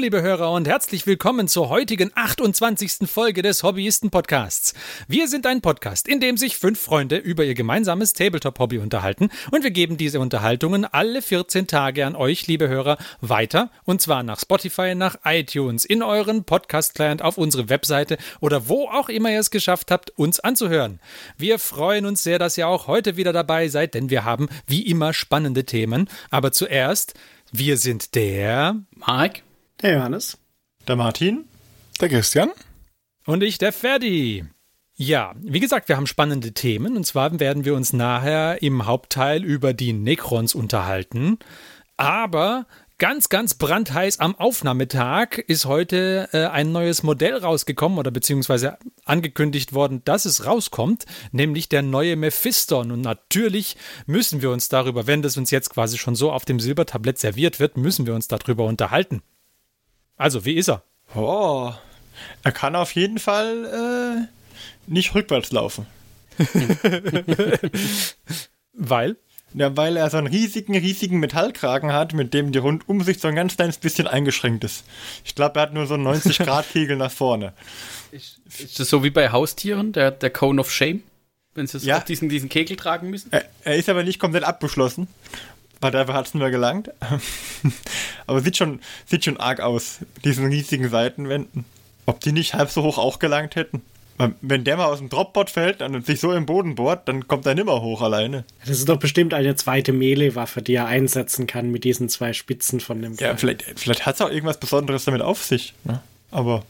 Liebe Hörer und herzlich willkommen zur heutigen 28. Folge des Hobbyisten-Podcasts. Wir sind ein Podcast, in dem sich fünf Freunde über ihr gemeinsames Tabletop-Hobby unterhalten und wir geben diese Unterhaltungen alle 14 Tage an euch, liebe Hörer, weiter und zwar nach Spotify, nach iTunes, in euren Podcast-Client, auf unsere Webseite oder wo auch immer ihr es geschafft habt, uns anzuhören. Wir freuen uns sehr, dass ihr auch heute wieder dabei seid, denn wir haben wie immer spannende Themen. Aber zuerst wir sind der Mike, der Johannes, der Martin, der Christian und ich, der Ferdi. Ja, wie gesagt, wir haben spannende Themen und zwar werden wir uns nachher im Hauptteil über die Necrons unterhalten. Aber Ganz, ganz brandheiß am Aufnahmetag ist heute äh, ein neues Modell rausgekommen oder beziehungsweise angekündigt worden, dass es rauskommt, nämlich der neue Mephiston. Und natürlich müssen wir uns darüber, wenn das uns jetzt quasi schon so auf dem Silbertablett serviert wird, müssen wir uns darüber unterhalten. Also, wie ist er? Oh, er kann auf jeden Fall äh, nicht rückwärts laufen. Weil? Ja, weil er so einen riesigen, riesigen Metallkragen hat, mit dem die Rundumsicht so ein ganz kleines bisschen eingeschränkt ist. Ich glaube, er hat nur so einen 90-Grad-Kegel nach vorne. Ist, ist, das so wie bei Haustieren, der, der Cone of Shame? Wenn sie ja. diesen, diesen Kegel tragen müssen? Er, er ist aber nicht komplett abgeschlossen. Weil dafür hat es nur gelangt. aber sieht schon, sieht schon arg aus, diesen riesigen Seitenwänden. Ob die nicht halb so hoch auch gelangt hätten? Wenn der mal aus dem Dropbot fällt und sich so im Boden bohrt, dann kommt er nimmer hoch alleine. Das ist doch bestimmt eine zweite Melee-Waffe, die er einsetzen kann mit diesen zwei Spitzen von dem. Ja, vielleicht, vielleicht hat es auch irgendwas Besonderes damit auf sich. Ne? Aber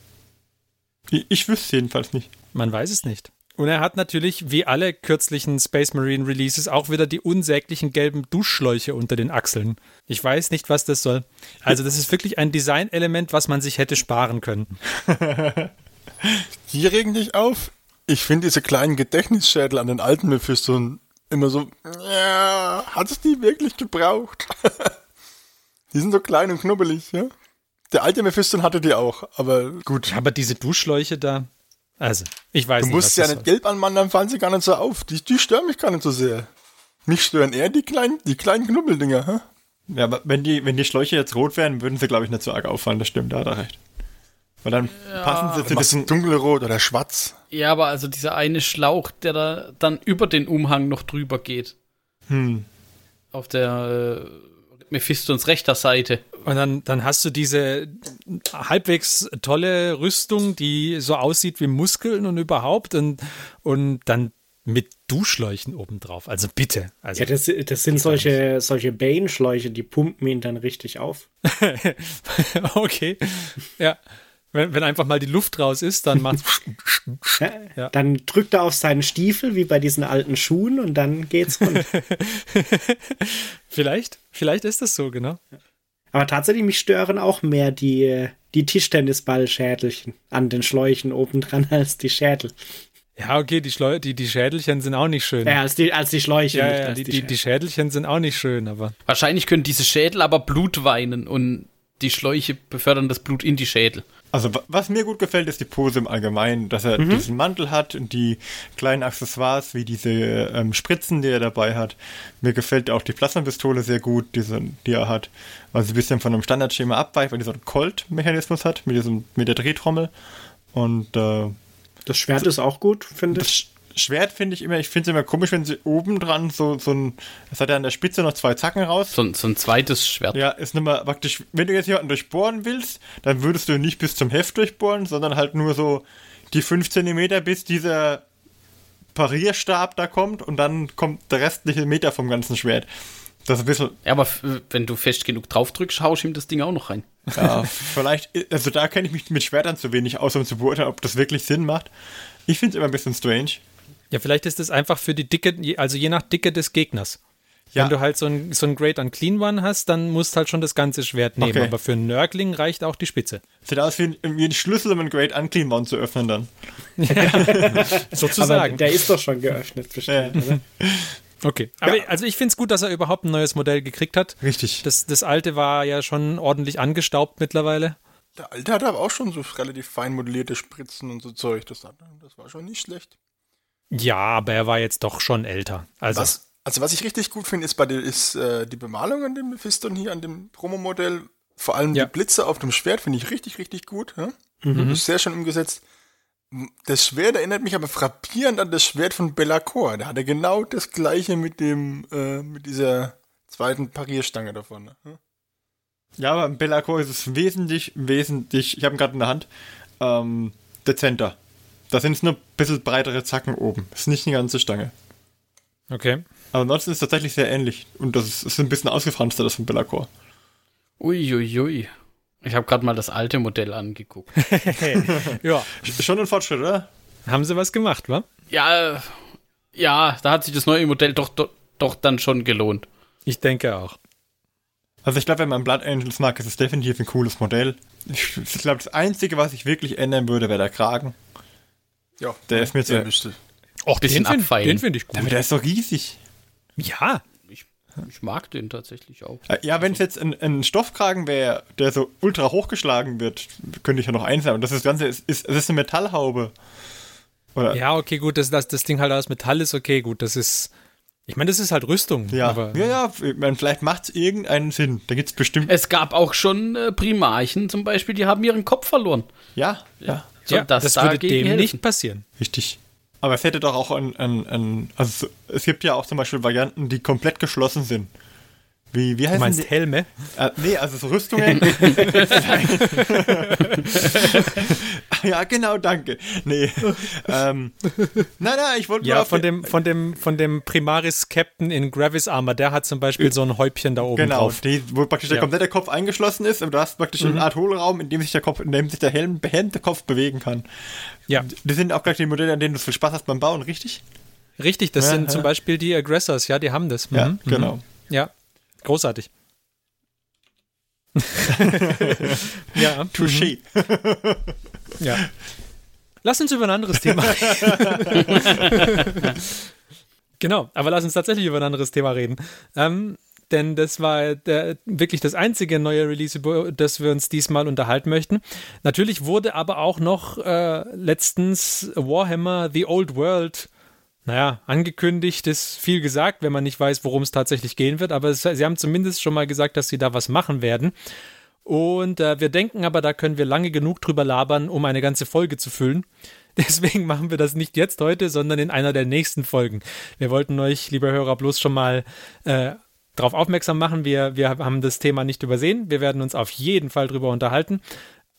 ich, ich wüsste jedenfalls nicht. Man weiß es nicht. Und er hat natürlich, wie alle kürzlichen Space Marine Releases, auch wieder die unsäglichen gelben Duschschläuche unter den Achseln. Ich weiß nicht, was das soll. Also, das ist wirklich ein Designelement, was man sich hätte sparen können. Die regen dich auf. Ich finde diese kleinen Gedächtnisschädel an den alten Mephisto immer so, ja, hat es die wirklich gebraucht? die sind so klein und knubbelig, ja. Der alte Mephisto hatte die auch, aber gut. Aber diese Duschschläuche da, also, ich weiß du nicht. Du musst ja nicht gelb anmachen, dann fallen sie gar nicht so auf. Die, die stören mich gar nicht so sehr. Mich stören eher die kleinen, die kleinen Knubbeldinger, hä? Ja, aber wenn die, wenn die Schläuche jetzt rot wären, würden sie, glaube ich, nicht so arg auffallen, das stimmt, da hat er recht. Weil dann ja, passen sie zu diesem dunkelrot oder schwarz. Ja, aber also dieser eine Schlauch, der da dann über den Umhang noch drüber geht. Hm. Auf der äh, Mephistons rechter Seite. Und dann, dann hast du diese halbwegs tolle Rüstung, die so aussieht wie Muskeln und überhaupt und, und dann mit Duschschläuchen obendrauf. Also bitte. Also ja, das, das sind solche, solche Bane-Schläuche, die pumpen ihn dann richtig auf. okay. Ja. Wenn, wenn einfach mal die Luft raus ist, dann macht ja. Dann drückt er auf seinen Stiefel, wie bei diesen alten Schuhen, und dann geht's rund. vielleicht, vielleicht ist das so, genau. Aber tatsächlich, mich stören auch mehr die, die Tischtennisballschädelchen an den Schläuchen obendran als die Schädel. Ja, okay, die, Schleu die, die Schädelchen sind auch nicht schön. Ja, als die, als die Schläuche. Ja, ja die, die, die, Schädelchen sind auch nicht schön, aber. Wahrscheinlich können diese Schädel aber Blut weinen und die Schläuche befördern das Blut in die Schädel. Also was mir gut gefällt, ist die Pose im Allgemeinen, dass er mhm. diesen Mantel hat und die kleinen Accessoires wie diese ähm, Spritzen, die er dabei hat. Mir gefällt auch die Plasmapistole sehr gut, diese, die er hat, weil sie ein bisschen von einem Standardschema abweicht, weil die so einen Colt-Mechanismus hat mit diesem mit der Drehtrommel und äh, das Schwert ist auch gut, finde ich. Schwert finde ich immer, ich finde es immer komisch, wenn sie oben dran so, so ein, es hat ja an der Spitze noch zwei Zacken raus. So, so ein zweites Schwert. Ja, ist nicht mal praktisch, wenn du jetzt jemanden durchbohren willst, dann würdest du nicht bis zum Heft durchbohren, sondern halt nur so die 5 cm bis dieser Parierstab da kommt und dann kommt der restliche Meter vom ganzen Schwert. Das ist ein bisschen. Ja, aber wenn du fest genug drauf drückst, haust ihm das Ding auch noch rein. Ja, vielleicht, also da kenne ich mich mit Schwertern zu wenig aus, um zu beurteilen, ob das wirklich Sinn macht. Ich finde es immer ein bisschen strange. Ja, vielleicht ist es einfach für die Dicke, also je nach Dicke des Gegners. Ja. Wenn du halt so ein, so ein Great Unclean One hast, dann musst halt schon das ganze Schwert nehmen. Okay. Aber für einen Nörgling reicht auch die Spitze. Sieht aus wie ein, wie ein Schlüssel, um ein Great Unclean One zu öffnen dann. Ja, sozusagen. Aber der ist doch schon geöffnet, bestimmt, ja. oder? Okay, aber ja. also ich finde es gut, dass er überhaupt ein neues Modell gekriegt hat. Richtig. Das, das alte war ja schon ordentlich angestaubt mittlerweile. Der alte hatte aber auch schon so relativ fein modellierte Spritzen und so Zeug. Das, das war schon nicht schlecht. Ja, aber er war jetzt doch schon älter. Also was, also was ich richtig gut finde, ist bei der, ist äh, die Bemalung an dem Mephiston hier, an dem Promo-Modell, Vor allem ja. die Blitze auf dem Schwert finde ich richtig, richtig gut. Ja? Mhm. Ist sehr schön umgesetzt. Das Schwert erinnert mich aber frappierend an das Schwert von Bellacore. Da hat er genau das gleiche mit dem, äh, mit dieser zweiten Parierstange davon. Ne? Ja, aber im Bellacore ist es wesentlich, wesentlich, ich habe ihn gerade in der Hand, ähm, dezenter. Da sind es nur ein bisschen breitere Zacken oben. Ist nicht die ganze Stange. Okay. Aber ansonsten ist es tatsächlich sehr ähnlich. Und das ist, ist ein bisschen ausgefranster, das von Bellacore. Uiuiui. Ui, ui. Ich habe gerade mal das alte Modell angeguckt. ja. Schon ein Fortschritt, oder? Haben sie was gemacht, wa? Ja, ja, da hat sich das neue Modell doch, doch, doch dann schon gelohnt. Ich denke auch. Also ich glaube, wenn man Blood Angels mag, ist es definitiv ein cooles Modell. Ich, ich glaube, das Einzige, was ich wirklich ändern würde, wäre der Kragen. Ja, der ist mir zu... Och, den finde find ich gut. Aber der ist so riesig. Ja. Ich mag den tatsächlich auch. Äh, ja, wenn es jetzt ein, ein, Stoffkragen wäre, der so ultra hochgeschlagen wird, könnte ich ja noch eins haben. Das, das Ganze ist, ist, es ist eine Metallhaube. Oder? Ja, okay, gut, dass das, das Ding halt aus Metall ist, okay, gut, das ist. Ich meine, das ist halt Rüstung. Ja, aber, ja, ja meine, vielleicht macht es irgendeinen Sinn. Da gibt es bestimmt. Es gab auch schon äh, Primarchen zum Beispiel, die haben ihren Kopf verloren. Ja, ja. So, ja das, das würde dem helfen. nicht passieren. Richtig. Aber es hätte doch auch ein, ein, ein, also es gibt ja auch zum Beispiel Varianten, die komplett geschlossen sind. Wie, wie heißt du meinst die? Helme? Äh, nee, also so Rüstungen. ja, genau, danke. Nee. ähm, nein, nein, ich wollte Ja, von dem, von, dem, von dem Primaris Captain in Gravis Armor, der hat zum Beispiel so ein Häubchen da oben genau, drauf. Genau, wo praktisch der komplette Kopf eingeschlossen ist und du hast praktisch mhm. eine Art Hohlraum, in dem sich der Kopf, in dem sich der Helm behend der Kopf bewegen kann. Ja. Die sind auch gleich die Modelle, an denen du viel Spaß hast beim Bauen, richtig? Richtig, das ja, sind ja. zum Beispiel die Aggressors, ja, die haben das. Mhm. Ja, genau. Ja, Großartig. ja. Touché. Mhm. ja. Lass uns über ein anderes Thema reden. genau, aber lass uns tatsächlich über ein anderes Thema reden. Ähm, denn das war der, wirklich das einzige neue Release, über das wir uns diesmal unterhalten möchten. Natürlich wurde aber auch noch äh, letztens Warhammer The Old World naja, angekündigt ist viel gesagt, wenn man nicht weiß, worum es tatsächlich gehen wird, aber es, sie haben zumindest schon mal gesagt, dass sie da was machen werden. Und äh, wir denken aber, da können wir lange genug drüber labern, um eine ganze Folge zu füllen. Deswegen machen wir das nicht jetzt heute, sondern in einer der nächsten Folgen. Wir wollten euch, liebe Hörer, bloß schon mal äh, darauf aufmerksam machen. Wir, wir haben das Thema nicht übersehen. Wir werden uns auf jeden Fall drüber unterhalten.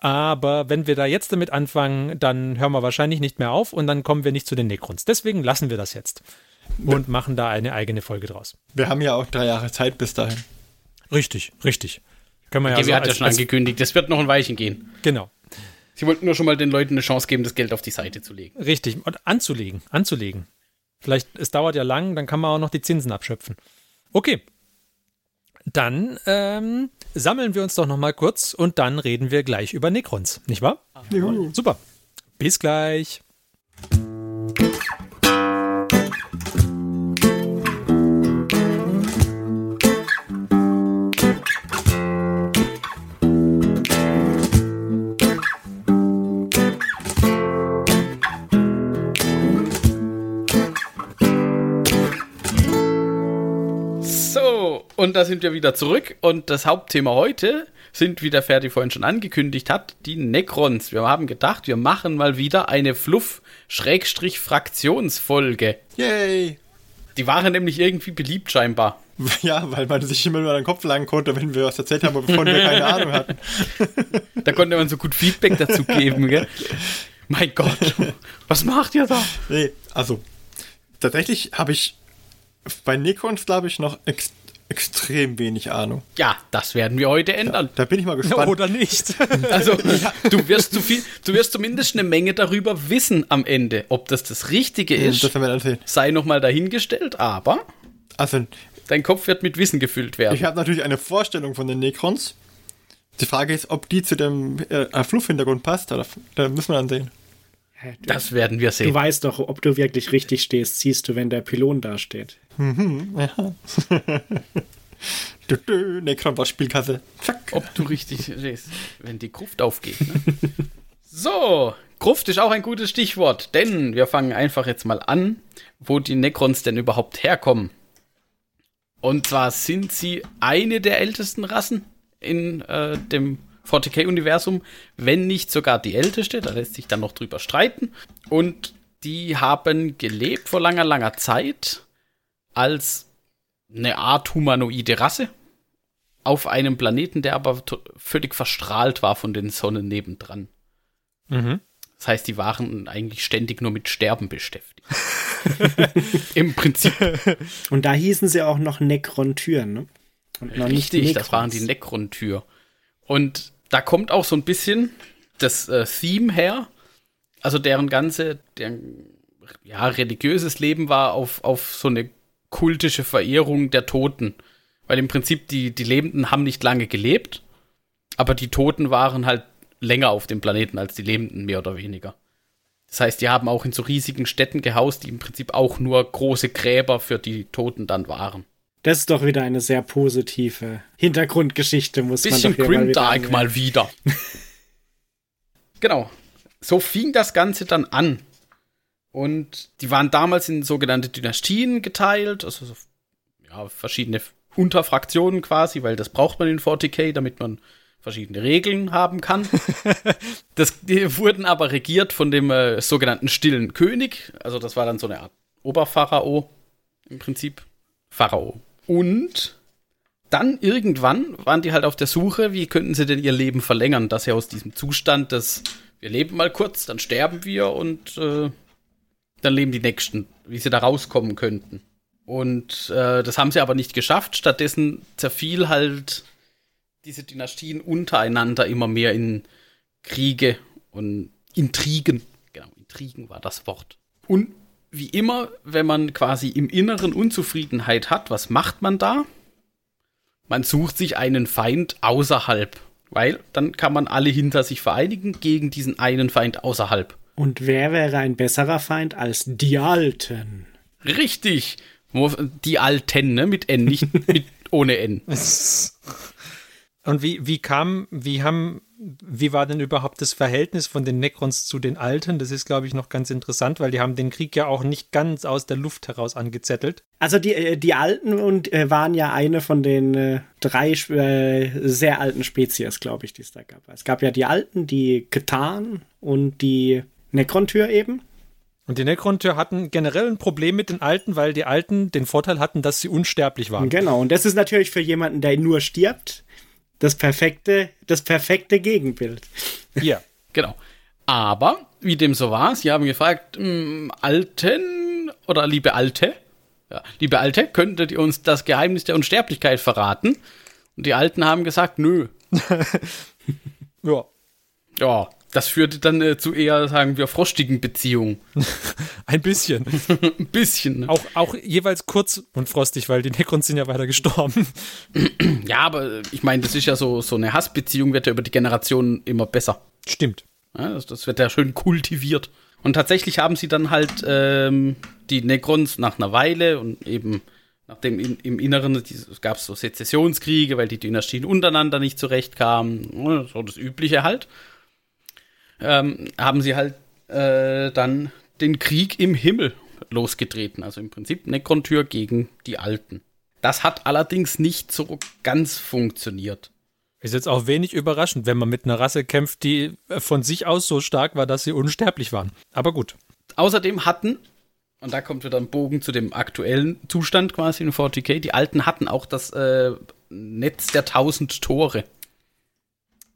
Aber wenn wir da jetzt damit anfangen, dann hören wir wahrscheinlich nicht mehr auf und dann kommen wir nicht zu den Necrons. Deswegen lassen wir das jetzt und machen da eine eigene Folge draus. Wir haben ja auch drei Jahre Zeit bis dahin. Richtig, richtig. Können wir ja so hat ja schon angekündigt, das wird noch ein Weichen gehen. Genau. Sie wollten nur schon mal den Leuten eine Chance geben, das Geld auf die Seite zu legen. Richtig, und anzulegen, anzulegen. Vielleicht, es dauert ja lang, dann kann man auch noch die Zinsen abschöpfen. Okay, dann ähm, sammeln wir uns doch noch mal kurz und dann reden wir gleich über Necrons, nicht wahr? Juhu. Super. Bis gleich. Und da sind wir wieder zurück. Und das Hauptthema heute sind, wie der Ferdi vorhin schon angekündigt hat, die Necrons. Wir haben gedacht, wir machen mal wieder eine Fluff-Fraktionsfolge. Yay! Die waren nämlich irgendwie beliebt scheinbar. Ja, weil man sich immer über den Kopf langen konnte, wenn wir was erzählt haben, wovon wir keine Ahnung hatten. Da konnte man so gut Feedback dazu geben, gell? Mein Gott, was macht ihr da? Nee, also tatsächlich habe ich bei Necrons, glaube ich, noch extrem extrem wenig Ahnung. Ja, das werden wir heute ändern. Ja, da bin ich mal gespannt. Oder nicht. Also, du wirst zu viel, du wirst zumindest eine Menge darüber wissen am Ende. Ob das das Richtige ist, das wir sehen. sei nochmal dahingestellt, aber also, dein Kopf wird mit Wissen gefüllt werden. Ich habe natürlich eine Vorstellung von den Necrons. Die Frage ist, ob die zu dem äh, Fluff-Hintergrund passt. Da, da müssen wir dann sehen. Das werden wir sehen. Du weißt doch, ob du wirklich richtig stehst, siehst du, wenn der Pylon da steht. Mhm, ja. Necron war Spielkasse. Zack. Ob du richtig stehst, wenn die Gruft aufgeht. Ne? so, Gruft ist auch ein gutes Stichwort, denn wir fangen einfach jetzt mal an, wo die Necrons denn überhaupt herkommen. Und zwar sind sie eine der ältesten Rassen in äh, dem 40k-Universum, wenn nicht sogar die älteste. Da lässt sich dann noch drüber streiten. Und die haben gelebt vor langer, langer Zeit als eine Art humanoide Rasse auf einem Planeten, der aber völlig verstrahlt war von den Sonnen nebendran. Mhm. Das heißt, die waren eigentlich ständig nur mit Sterben beschäftigt. Im Prinzip. Und da hießen sie auch noch Necron-Türen, ne? Und noch Richtig, nicht das waren die Necron-Tür. Und da kommt auch so ein bisschen das äh, Theme her. Also deren ganze, deren, ja, religiöses Leben war auf, auf so eine kultische Verehrung der Toten. Weil im Prinzip die, die Lebenden haben nicht lange gelebt, aber die Toten waren halt länger auf dem Planeten als die Lebenden, mehr oder weniger. Das heißt, die haben auch in so riesigen Städten gehaust, die im Prinzip auch nur große Gräber für die Toten dann waren. Das ist doch wieder eine sehr positive Hintergrundgeschichte, muss Bisschen man doch Grimdark mal wieder. Mal wieder. genau. So fing das Ganze dann an. Und die waren damals in sogenannte Dynastien geteilt, also so, ja, verschiedene Unterfraktionen quasi, weil das braucht man in 40k, damit man verschiedene Regeln haben kann. das, die wurden aber regiert von dem äh, sogenannten stillen König. Also das war dann so eine Art Oberpharao im Prinzip. Pharao. Und dann irgendwann waren die halt auf der Suche, wie könnten sie denn ihr Leben verlängern, dass sie aus diesem Zustand des, wir leben mal kurz, dann sterben wir und äh, dann leben die Nächsten, wie sie da rauskommen könnten. Und äh, das haben sie aber nicht geschafft. Stattdessen zerfiel halt diese Dynastien untereinander immer mehr in Kriege und Intrigen. Genau, Intrigen war das Wort. Und wie immer, wenn man quasi im Inneren Unzufriedenheit hat, was macht man da? Man sucht sich einen Feind außerhalb, weil dann kann man alle hinter sich vereinigen gegen diesen einen Feind außerhalb. Und wer wäre ein besserer Feind als die Alten? Richtig. Die Alten, ne? Mit N, nicht mit ohne N. Und wie, wie kam, wie haben, wie war denn überhaupt das Verhältnis von den Necrons zu den Alten? Das ist, glaube ich, noch ganz interessant, weil die haben den Krieg ja auch nicht ganz aus der Luft heraus angezettelt. Also die, äh, die Alten und äh, waren ja eine von den äh, drei äh, sehr alten Spezies, glaube ich, die es da gab. Es gab ja die Alten, die Ketan und die Necron-Tür eben. Und die Necron-Tür hatten generell ein Problem mit den Alten, weil die Alten den Vorteil hatten, dass sie unsterblich waren. Genau, und das ist natürlich für jemanden, der nur stirbt, das perfekte, das perfekte Gegenbild. Ja, genau. Aber, wie dem so war, sie haben gefragt, hm, Alten oder liebe Alte, ja, liebe Alte, könntet ihr uns das Geheimnis der Unsterblichkeit verraten? Und die Alten haben gesagt, nö. ja. Ja, das führte dann äh, zu eher, sagen wir, frostigen Beziehungen. Ein bisschen. Ein bisschen. Ne? Auch, auch jeweils kurz und frostig, weil die Necrons sind ja weiter gestorben. ja, aber ich meine, das ist ja so, so eine Hassbeziehung, wird ja über die Generationen immer besser. Stimmt. Ja, das, das, wird ja schön kultiviert. Und tatsächlich haben sie dann halt ähm, die Necrons nach einer Weile und eben nachdem in, im Inneren es gab so Sezessionskriege, weil die Dynastien untereinander nicht zurechtkamen, so das Übliche halt ähm, haben sie halt äh, dann den Krieg im Himmel losgetreten. Also im Prinzip Necron-Tür gegen die Alten. Das hat allerdings nicht so ganz funktioniert. Ist jetzt auch wenig überraschend, wenn man mit einer Rasse kämpft, die von sich aus so stark war, dass sie unsterblich waren. Aber gut. Außerdem hatten, und da kommt wieder ein Bogen zu dem aktuellen Zustand quasi in 40k, die Alten hatten auch das äh, Netz der tausend Tore.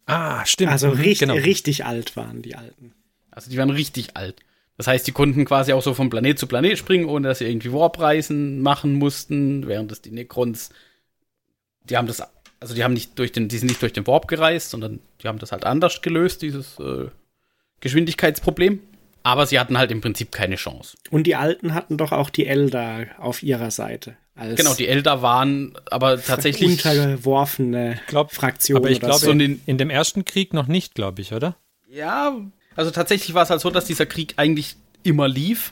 Ah, stimmt. Also mhm, richtig, genau. richtig alt waren die Alten. Also die waren richtig alt. Das heißt, die konnten quasi auch so von Planet zu Planet springen, ohne dass sie irgendwie Warpreisen machen mussten, während es die Necrons, die haben das, also die haben nicht durch den, die sind nicht durch den Warp gereist, sondern die haben das halt anders gelöst, dieses äh, Geschwindigkeitsproblem. Aber sie hatten halt im Prinzip keine Chance. Und die Alten hatten doch auch die Elder auf ihrer Seite genau, die Elder waren aber tatsächlich untergeworfene glaub, Fraktionen. Aber ich glaube, so. in, in dem ersten Krieg noch nicht, glaube ich, oder? Ja, also tatsächlich war es halt so, dass dieser Krieg eigentlich immer lief,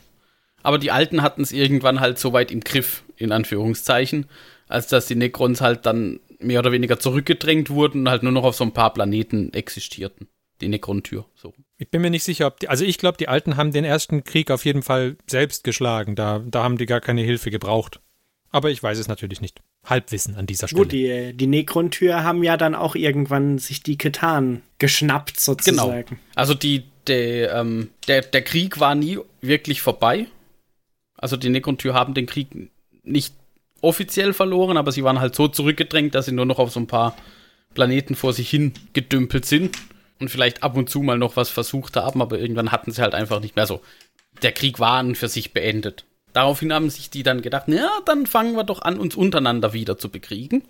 aber die Alten hatten es irgendwann halt so weit im Griff, in Anführungszeichen, als dass die Necrons halt dann mehr oder weniger zurückgedrängt wurden und halt nur noch auf so ein paar Planeten existierten. Die Necron-Tür, so. Ich bin mir nicht sicher, ob die, also ich glaube, die Alten haben den ersten Krieg auf jeden Fall selbst geschlagen. Da, da haben die gar keine Hilfe gebraucht. Aber ich weiß es natürlich nicht. Halbwissen an dieser Stelle. Gut, die, die Necron-Tür haben ja dann auch irgendwann sich die Ketan geschnappt, sozusagen. Genau. Also die, der, ähm, der, der Krieg war nie wirklich vorbei. Also die Necron-Tür haben den Krieg nicht offiziell verloren, aber sie waren halt so zurückgedrängt, dass sie nur noch auf so ein paar Planeten vor sich hin gedümpelt sind und vielleicht ab und zu mal noch was versucht haben, aber irgendwann hatten sie halt einfach nicht mehr so. Der Krieg war an für sich beendet. Daraufhin haben sich die dann gedacht, na, dann fangen wir doch an, uns untereinander wieder zu bekriegen.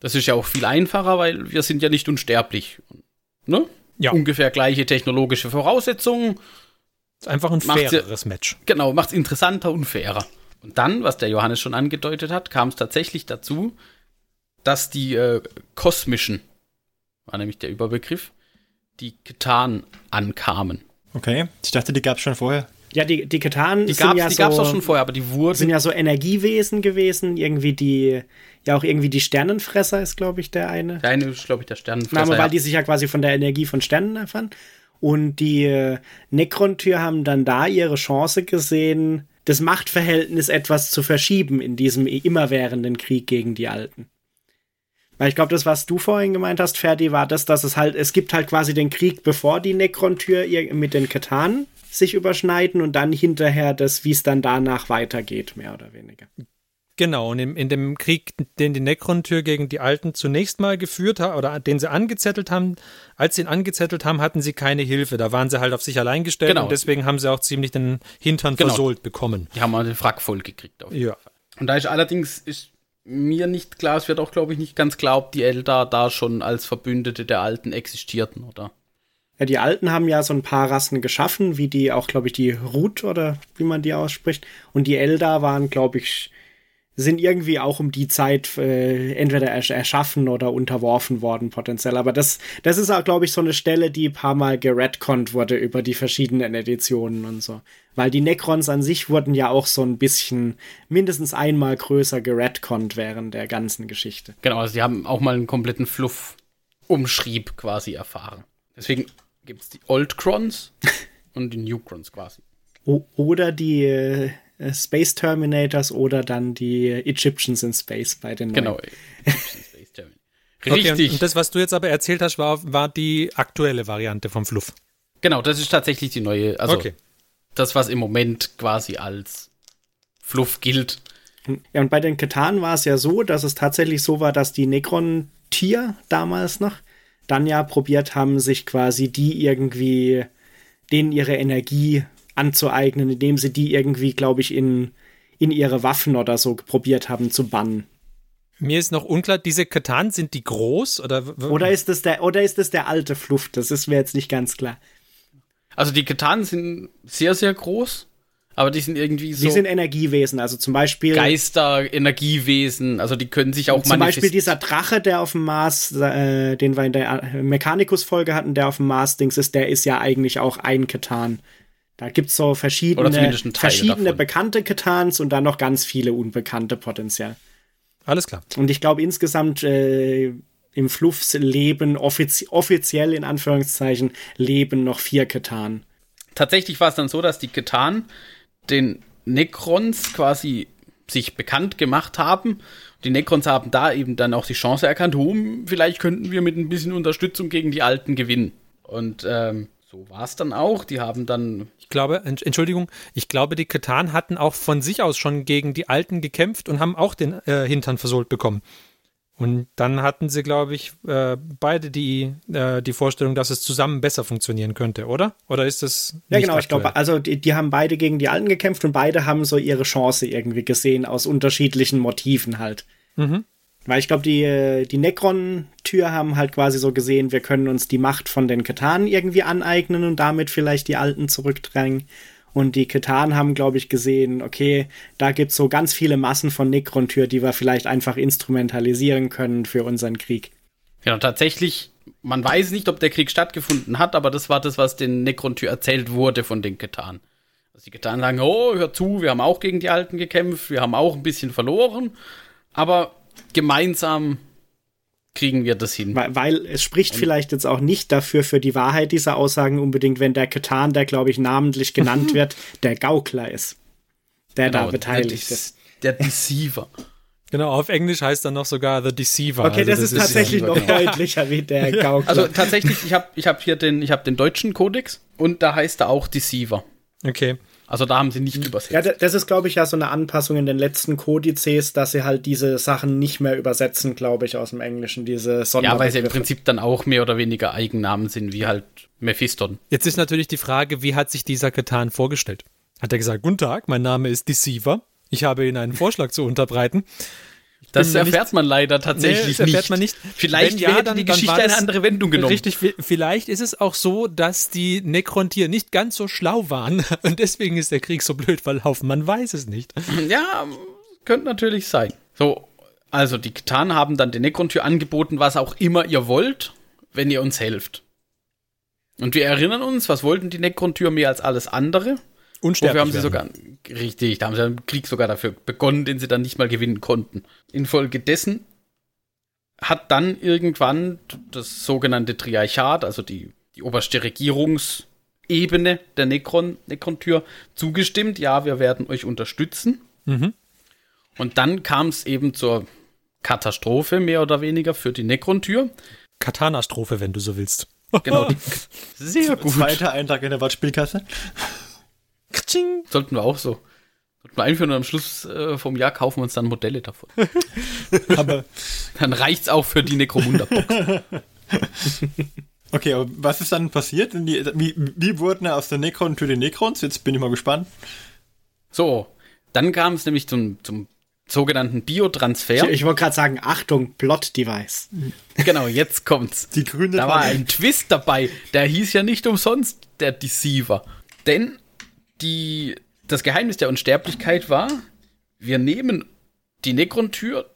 Das ist ja auch viel einfacher, weil wir sind ja nicht unsterblich. Ne? Ja. Ungefähr gleiche technologische Voraussetzungen. Ist einfach ein Macht's ja- faireres Match. Genau, macht's interessanter und fairer. Und dann, was der Johannes schon angedeutet hat, kam es tatsächlich dazu, dass die äh, kosmischen, war nämlich der Überbegriff, die Ketan ankamen. Okay. Ich dachte, die gab es schon vorher. Ja, die, die Ketan Die sind ja die so, gab's auch schon vorher, aber die wurden sind ja so Energiewesen gewesen, irgendwie die, ja auch irgendwie die Sternenfresser ist, glaube ich, der eine. Der eine ist, glaube ich, der Sternenfresser. Name, weil ja. die sich ja quasi von der Energie von Sternen erfahren. Und die äh, Necron-Tür haben dann da ihre Chance gesehen, das Machtverhältnis etwas zu verschieben in diesem immerwährenden Krieg gegen die Alten. Weil ich glaube, das, was du vorhin gemeint hast, Ferdi, war das, dass es halt, es gibt halt quasi den Krieg, bevor die Necron-Tür mit den Ketanen sich überschneiden und dann hinterher das, wie es dann danach weitergeht, mehr oder weniger. Genau, und in, in dem Krieg, den die Necron-Tür gegen die Alten zunächst mal geführt hat, oder den sie angezettelt haben, als sie ihn angezettelt haben, hatten sie keine Hilfe. Da waren sie halt auf sich allein gestellt Genau. und deswegen haben sie auch ziemlich den Hintern Genau. versohlt bekommen. Die haben mal den Frack voll gekriegt. Auf jeden Ja. Fall. Und da ist allerdings ist mir nicht klar, es wird auch, glaube ich, nicht ganz klar, ob die Eldar da schon als Verbündete der Alten existierten, oder? Ja, die Alten haben ja so ein paar Rassen geschaffen, wie die auch, glaube ich, die Ruth oder wie man die ausspricht. Und die Eldar waren, glaube ich, sind irgendwie auch um die Zeit äh, entweder ersch erschaffen oder unterworfen worden potenziell. Aber das, das ist auch, glaube ich, so eine Stelle, die ein paar Mal geredconnt wurde über die verschiedenen Editionen und so. Weil die Necrons an sich wurden ja auch so ein bisschen mindestens einmal größer geredconnt während der ganzen Geschichte. Genau, also die haben auch mal einen kompletten Fluff-Umschrieb quasi erfahren. Deswegen gibt es die Old Crons und die New Crons quasi. O oder die äh, Space Terminators oder dann die Egyptians in Space bei den Genau. Okay, Richtig. und, und das, was du jetzt aber erzählt hast, war, war die aktuelle Variante vom Fluff. genau, das ist tatsächlich die neue, also okay. das, was im Moment quasi als Fluff gilt. Ja, und bei den Ketanen war es ja so, dass es tatsächlich so war, dass die Necron-Tier damals noch dann ja probiert haben, sich quasi die irgendwie, denen ihre Energie anzueignen, indem sie die irgendwie, glaube ich, in, in ihre Waffen oder so probiert haben zu bannen. Mir ist noch unklar, diese Katan, sind die groß? Oder, Oder ist es der, oder ist es der alte Fluff? Das ist mir jetzt nicht ganz klar. Also die Ketanen sind sehr, sehr groß, aber die sind irgendwie so Die sind Energiewesen, also zum Beispiel. Geister, Energiewesen, also die können sich auch Zum Beispiel dieser Drache, der auf dem Mars, äh, den wir in der Mechanicus-Folge hatten, der auf dem Mars-Dings ist, der ist ja eigentlich auch ein Ketan. Da gibt's so Oder verschiedene, verschiedene davon. bekannte Ketans und dann noch ganz viele unbekannte potenziell. Alles klar. Und ich glaube insgesamt äh, im Fluffs leben offiz offiziell in Anführungszeichen leben noch vier Ketan. Tatsächlich war es dann so, dass die Ketan den Necrons quasi sich bekannt gemacht haben. Die Necrons haben da eben dann auch die Chance erkannt, oh, vielleicht könnten wir mit ein bisschen Unterstützung gegen die Alten gewinnen. Und ähm, so war es dann auch. Die haben dann Ich glaube, Ent- Entschuldigung, ich glaube, die Katan hatten auch von sich aus schon gegen die Alten gekämpft und haben auch den äh, Hintern versohlt bekommen. Und dann hatten sie, glaube ich, äh, beide die, äh, die Vorstellung, dass es zusammen besser funktionieren könnte, oder? Oder ist das Ja, genau, ich aktuell? glaube, also die, die haben beide gegen die Alten gekämpft und beide haben so ihre Chance irgendwie gesehen, aus unterschiedlichen Motiven halt. Mhm. Weil ich glaube, die, äh, die Necron-Tür haben halt quasi so gesehen, wir können uns die Macht von den Ketanen irgendwie aneignen und damit vielleicht die Alten zurückdrängen. Und die Ketanen haben, glaube ich, gesehen, okay, da gibt's so ganz viele Massen von Necron-Tür, die wir vielleicht einfach instrumentalisieren können für unseren Krieg. Genau, tatsächlich, man weiß nicht, ob der Krieg stattgefunden hat, aber das war das, was den Necron-Tür erzählt wurde von den Ketan. Also die Ketan sagen, oh, hör zu, wir haben auch gegen die Alten gekämpft, wir haben auch ein bisschen verloren, aber gemeinsam kriegen wir das hin. Weil, weil es spricht vielleicht jetzt auch nicht dafür für die Wahrheit dieser Aussagen unbedingt, wenn der Ketan, der glaube ich namentlich genannt wird, der Gaukler ist, der da Genau, beteiligt der, ist. Der Deceiver. Genau, auf Englisch heißt dann noch sogar The Deceiver. Okay, Also das, ist tatsächlich noch genau. deutlicher wie der Gaukler. Also tatsächlich, ich habe ich hab hier den, ich hab den deutschen Kodex und da heißt er auch Deceiver. Okay. Also da haben sie nicht übersetzt. ja, da- das ist, glaube ich, ja so eine Anpassung in den letzten Kodizes, dass sie halt diese Sachen nicht mehr übersetzen, glaube ich, aus dem Englischen, diese Ja, Sonderbegriffe. weil sie im Prinzip dann auch mehr oder weniger Eigennamen sind, wie halt Mephiston. Jetzt ist natürlich die Frage, wie hat sich dieser Katan vorgestellt? Hat er gesagt, guten Tag, mein Name ist Deceiver. Ich habe Ihnen einen Vorschlag zu unterbreiten. Das erfährt nicht- man leider Nee, tatsächlich das erfährt nicht. man nicht. Vielleicht ja, hätte dann- die Geschichte eine andere Wendung genommen. Richtig, vi- vielleicht ist es auch so, dass die Nekrontier nicht ganz so schlau waren und deswegen ist der Krieg so blöd verlaufen. Man weiß es nicht. Ja, könnte natürlich sein. So, also die Ktan haben dann den Nekrontür angeboten, was auch immer ihr wollt, wenn ihr uns helft. Und wir erinnern uns, was wollten die Nekrontür mehr als alles andere? Unsterblich Wofür haben sie sogar, richtig, da haben sie einen Krieg sogar dafür begonnen, den sie dann nicht mal gewinnen konnten. Infolgedessen hat dann irgendwann das sogenannte Triarchat, also die, die oberste Regierungsebene der Necron, Necron-Tür, zugestimmt, ja, wir werden euch unterstützen. Mhm. Und dann kam es eben zur Katastrophe, mehr oder weniger, für die Necron-Tür. Katana-Strophe, wenn du so willst. Genau, die, sehr gut. Zweiter Eintrag in der Wortspielkasse. Ktsching. Sollten wir auch so. Sollten wir einführen und am Schluss äh, vom Jahr kaufen wir uns dann Modelle davon. Aber, Dann reicht's auch für die Necromunda-Box. okay, aber was ist dann passiert? Die, wie, wie wurden er aus der Necron zu den Necrons? Jetzt bin ich mal gespannt. So, dann kam es nämlich zum, zum sogenannten Biotransfer. Ich, ich wollte gerade sagen, Achtung, Plot-Device. genau, jetzt kommt's. Die grüne Da war ein Twist dabei. Der hieß ja nicht umsonst der Deceiver. Denn die, das Geheimnis der Unsterblichkeit war, wir nehmen die Necron-Tür,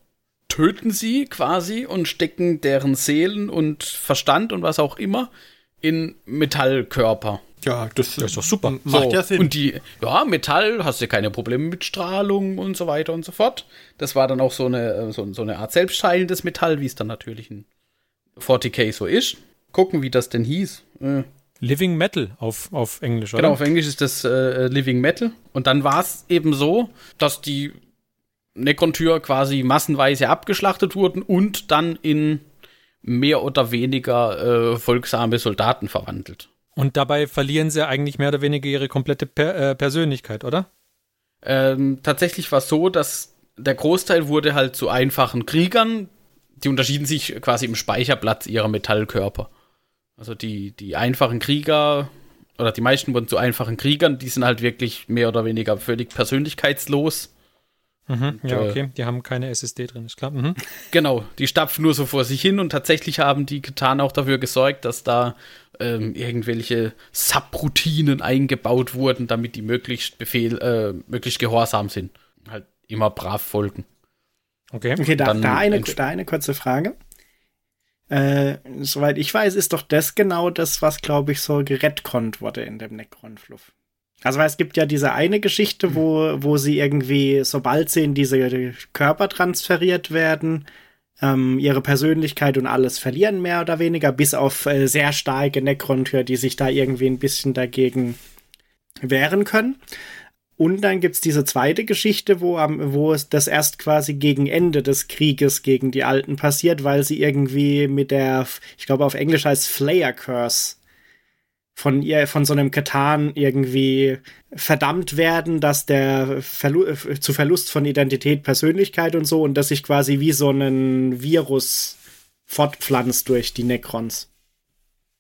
töten sie quasi und stecken deren Seelen und Verstand und was auch immer in Metallkörper. Ja, das, Das ist doch super. Macht So, ja Sinn. Und die, ja, Metall, hast du keine Probleme mit Strahlung und so weiter und so fort. Das war dann auch so eine, äh, so, so eine Art selbstheilendes Metall, wie es dann natürlich in 40k so ist. Gucken, wie das denn hieß. Äh, Living Metal auf, auf Englisch, oder? Genau, auf Englisch ist das äh, Living Metal. Und dann war es eben so, dass die Necron-Tür quasi massenweise abgeschlachtet wurden und dann in mehr oder weniger äh, folgsame Soldaten verwandelt. Und dabei verlieren sie eigentlich mehr oder weniger ihre komplette per äh, Persönlichkeit, oder? Ähm, tatsächlich war es so, dass der Großteil wurde halt zu einfachen Kriegern. Die unterschieden sich quasi im Speicherplatz ihrer Metallkörper. Also die, die einfachen Krieger oder die meisten wurden zu einfachen Kriegern, die sind halt wirklich mehr oder weniger völlig persönlichkeitslos. Mhm. Ja, äh, okay. Die haben keine SSD drin, ist klar. Mhm. Genau, die stapfen nur so vor sich hin und tatsächlich haben die Katan auch dafür gesorgt, dass da ähm, irgendwelche Subroutinen eingebaut wurden, damit die möglichst Befehl, äh, möglichst gehorsam sind. Halt immer brav folgen. Okay. Okay, da, da, eine, da eine kurze Frage. Äh, soweit ich weiß, ist doch das genau das, was, glaube ich, so gerettkonnt wurde in dem Necron-Fluff. Also, weil es gibt ja diese eine Geschichte, wo, wo sie irgendwie, sobald sie in diese Körper transferiert werden, ähm, ihre Persönlichkeit und alles verlieren, mehr oder weniger, bis auf äh, sehr starke Necron-Tür, die sich da irgendwie ein bisschen dagegen wehren können. Und dann gibt's diese zweite Geschichte, wo, wo es das erst quasi gegen Ende des Krieges gegen die Alten passiert, weil sie irgendwie mit der, ich glaube auf Englisch heißt Flayer Curse, von ihr, von so einem Katan irgendwie verdammt werden, dass der Verlu äh, zu Verlust von Identität, Persönlichkeit und so und dass sich quasi wie so ein Virus fortpflanzt durch die Necrons.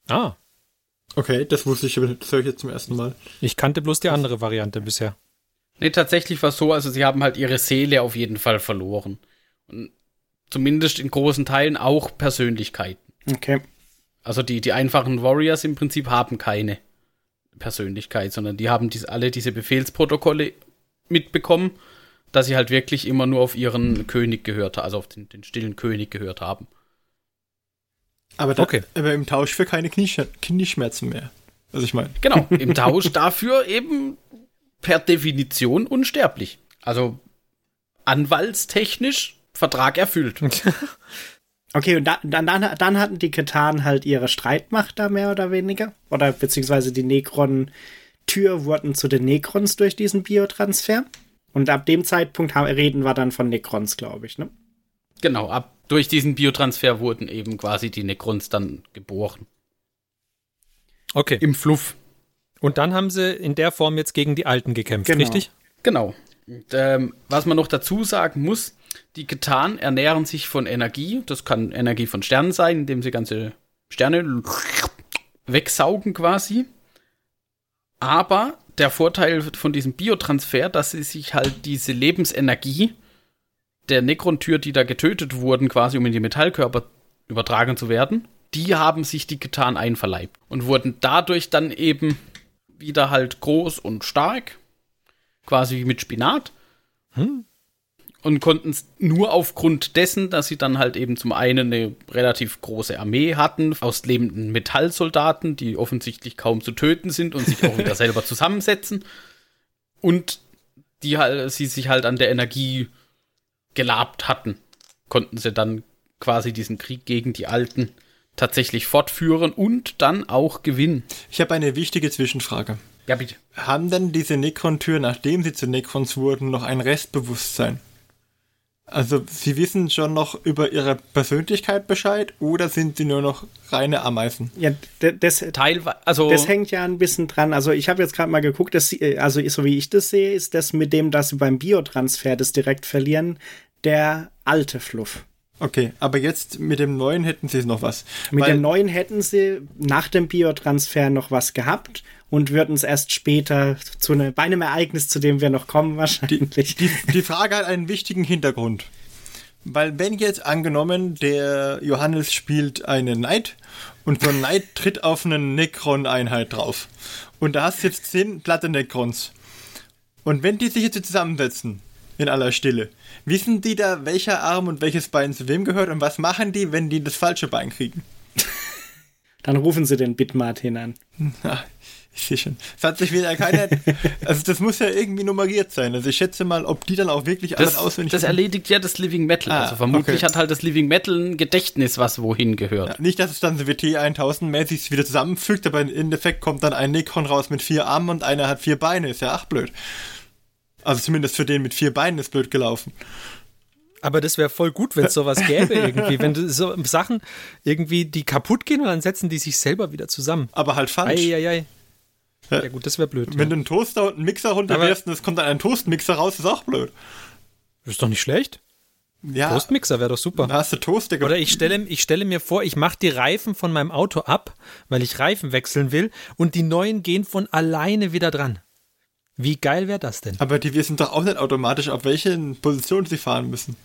Ah, Okay, das wusste ich, das höre ich jetzt zum ersten Mal. ich kannte bloß die andere Variante bisher. Nee, tatsächlich war es so, also sie haben halt ihre Seele auf jeden Fall verloren. Und zumindest in großen Teilen auch Persönlichkeiten. Okay. Also die, die einfachen Warriors im Prinzip haben keine Persönlichkeit, sondern die haben dies, alle diese Befehlsprotokolle mitbekommen, dass sie halt wirklich immer nur auf ihren König gehört, also auf den, den stillen König gehört haben. Aber, da, Okay. aber im Tausch für keine Kniesch Knieschmerzen mehr. Also ich meine, Genau, im Tausch dafür eben per Definition unsterblich. Also anwaltstechnisch Vertrag erfüllt. Okay, und da, dann, dann, dann hatten die Katan halt ihre Streitmacht da mehr oder weniger. Oder beziehungsweise die Necron-Tür wurden zu den Necrons durch diesen Biotransfer. Und ab dem Zeitpunkt reden wir dann von Necrons, glaube ich, ne? Genau, ab durch diesen Biotransfer wurden eben quasi die Necrons dann geboren. Okay. Im Fluff. Und dann haben sie in der Form jetzt gegen die Alten gekämpft, Genau. richtig? Genau. Und, ähm, was man noch dazu sagen muss, die Ketan ernähren sich von Energie. Das kann Energie von Sternen sein, indem sie ganze Sterne wegsaugen quasi. Aber der Vorteil von diesem Biotransfer, dass sie sich halt diese Lebensenergie der Necron-Tür, die da getötet wurden, quasi um in die Metallkörper übertragen zu werden, die haben sich die Ketan einverleibt und wurden dadurch dann eben wieder halt groß und stark, quasi wie mit Spinat. Und konnten es nur aufgrund dessen, dass sie dann halt eben zum einen eine relativ große Armee hatten aus lebenden Metallsoldaten, die offensichtlich kaum zu töten sind und sich auch wieder selber zusammensetzen. Und die halt, sie sich halt an der Energie gelabt hatten, konnten sie dann quasi diesen Krieg gegen die Alten tatsächlich fortführen und dann auch gewinnen. Ich habe eine wichtige Zwischenfrage. Ja, bitte. Haben denn diese Necron-Tür, nachdem sie zu Necrons wurden, noch ein Restbewusstsein? Also, sie wissen schon noch über ihre Persönlichkeit Bescheid oder sind sie nur noch reine Ameisen? Ja, das, Teilweise, also das hängt ja ein bisschen dran. Also ich habe jetzt gerade mal geguckt, dass sie, äh, also so wie ich das sehe, ist das mit dem, dass sie beim Biotransfer das direkt verlieren, der alte Fluff. Okay, aber jetzt mit dem neuen hätten sie noch was. Mit Weil- dem neuen hätten sie nach dem Biotransfer noch was gehabt und würden es erst später zu ne, bei einem Ereignis, zu dem wir noch kommen wahrscheinlich. Die, die Frage hat einen wichtigen Hintergrund. Weil wenn jetzt angenommen, der Johannes spielt einen Knight und so ein Knight tritt auf eine Necron-Einheit drauf. Und da hast du jetzt zehn platte Necrons. Und wenn die sich jetzt zusammensetzen, in aller Stille, wissen die da, welcher Arm und welches Bein zu wem gehört und was machen die, wenn die das falsche Bein kriegen? Dann rufen sie den Bitmartin an. Ah, ich sehe schon. Es hat sich wieder keiner. Also, das muss ja irgendwie nummeriert sein. Also, ich schätze mal, ob die dann auch wirklich alles das, auswendig das erledigt ja das Living Metal. Ah, also vermutlich okay. hat halt das Living Metal ein Gedächtnis, was wohin gehört. Nicht, dass es dann so WT 1000 mäßig sich wieder zusammenfügt, aber im Endeffekt kommt dann ein Necron raus mit vier Armen und einer hat vier Beine. Ist ja ach blöd. Also zumindest für den mit vier Beinen ist blöd gelaufen. Aber das wäre voll gut, wenn es sowas gäbe irgendwie. Wenn du so Sachen irgendwie, die kaputt gehen und dann setzen die sich selber wieder zusammen. Aber halt falsch. Eieiei. Ja gut, das wäre blöd. Wenn ja. du einen Toaster und einen Mixer runterwirfst und es kommt dann ein Toastmixer raus, ist auch blöd. ist doch nicht schlecht. Ja, Toastmixer wäre doch super. dann hast du Toast, der Oder ich stelle, ich stelle mir vor, ich mache die Reifen von meinem Auto ab, weil ich Reifen wechseln will und die neuen gehen von alleine wieder dran. Wie geil wäre das denn? Aber die wissen doch auch nicht automatisch, auf welchen Positionen sie fahren müssen.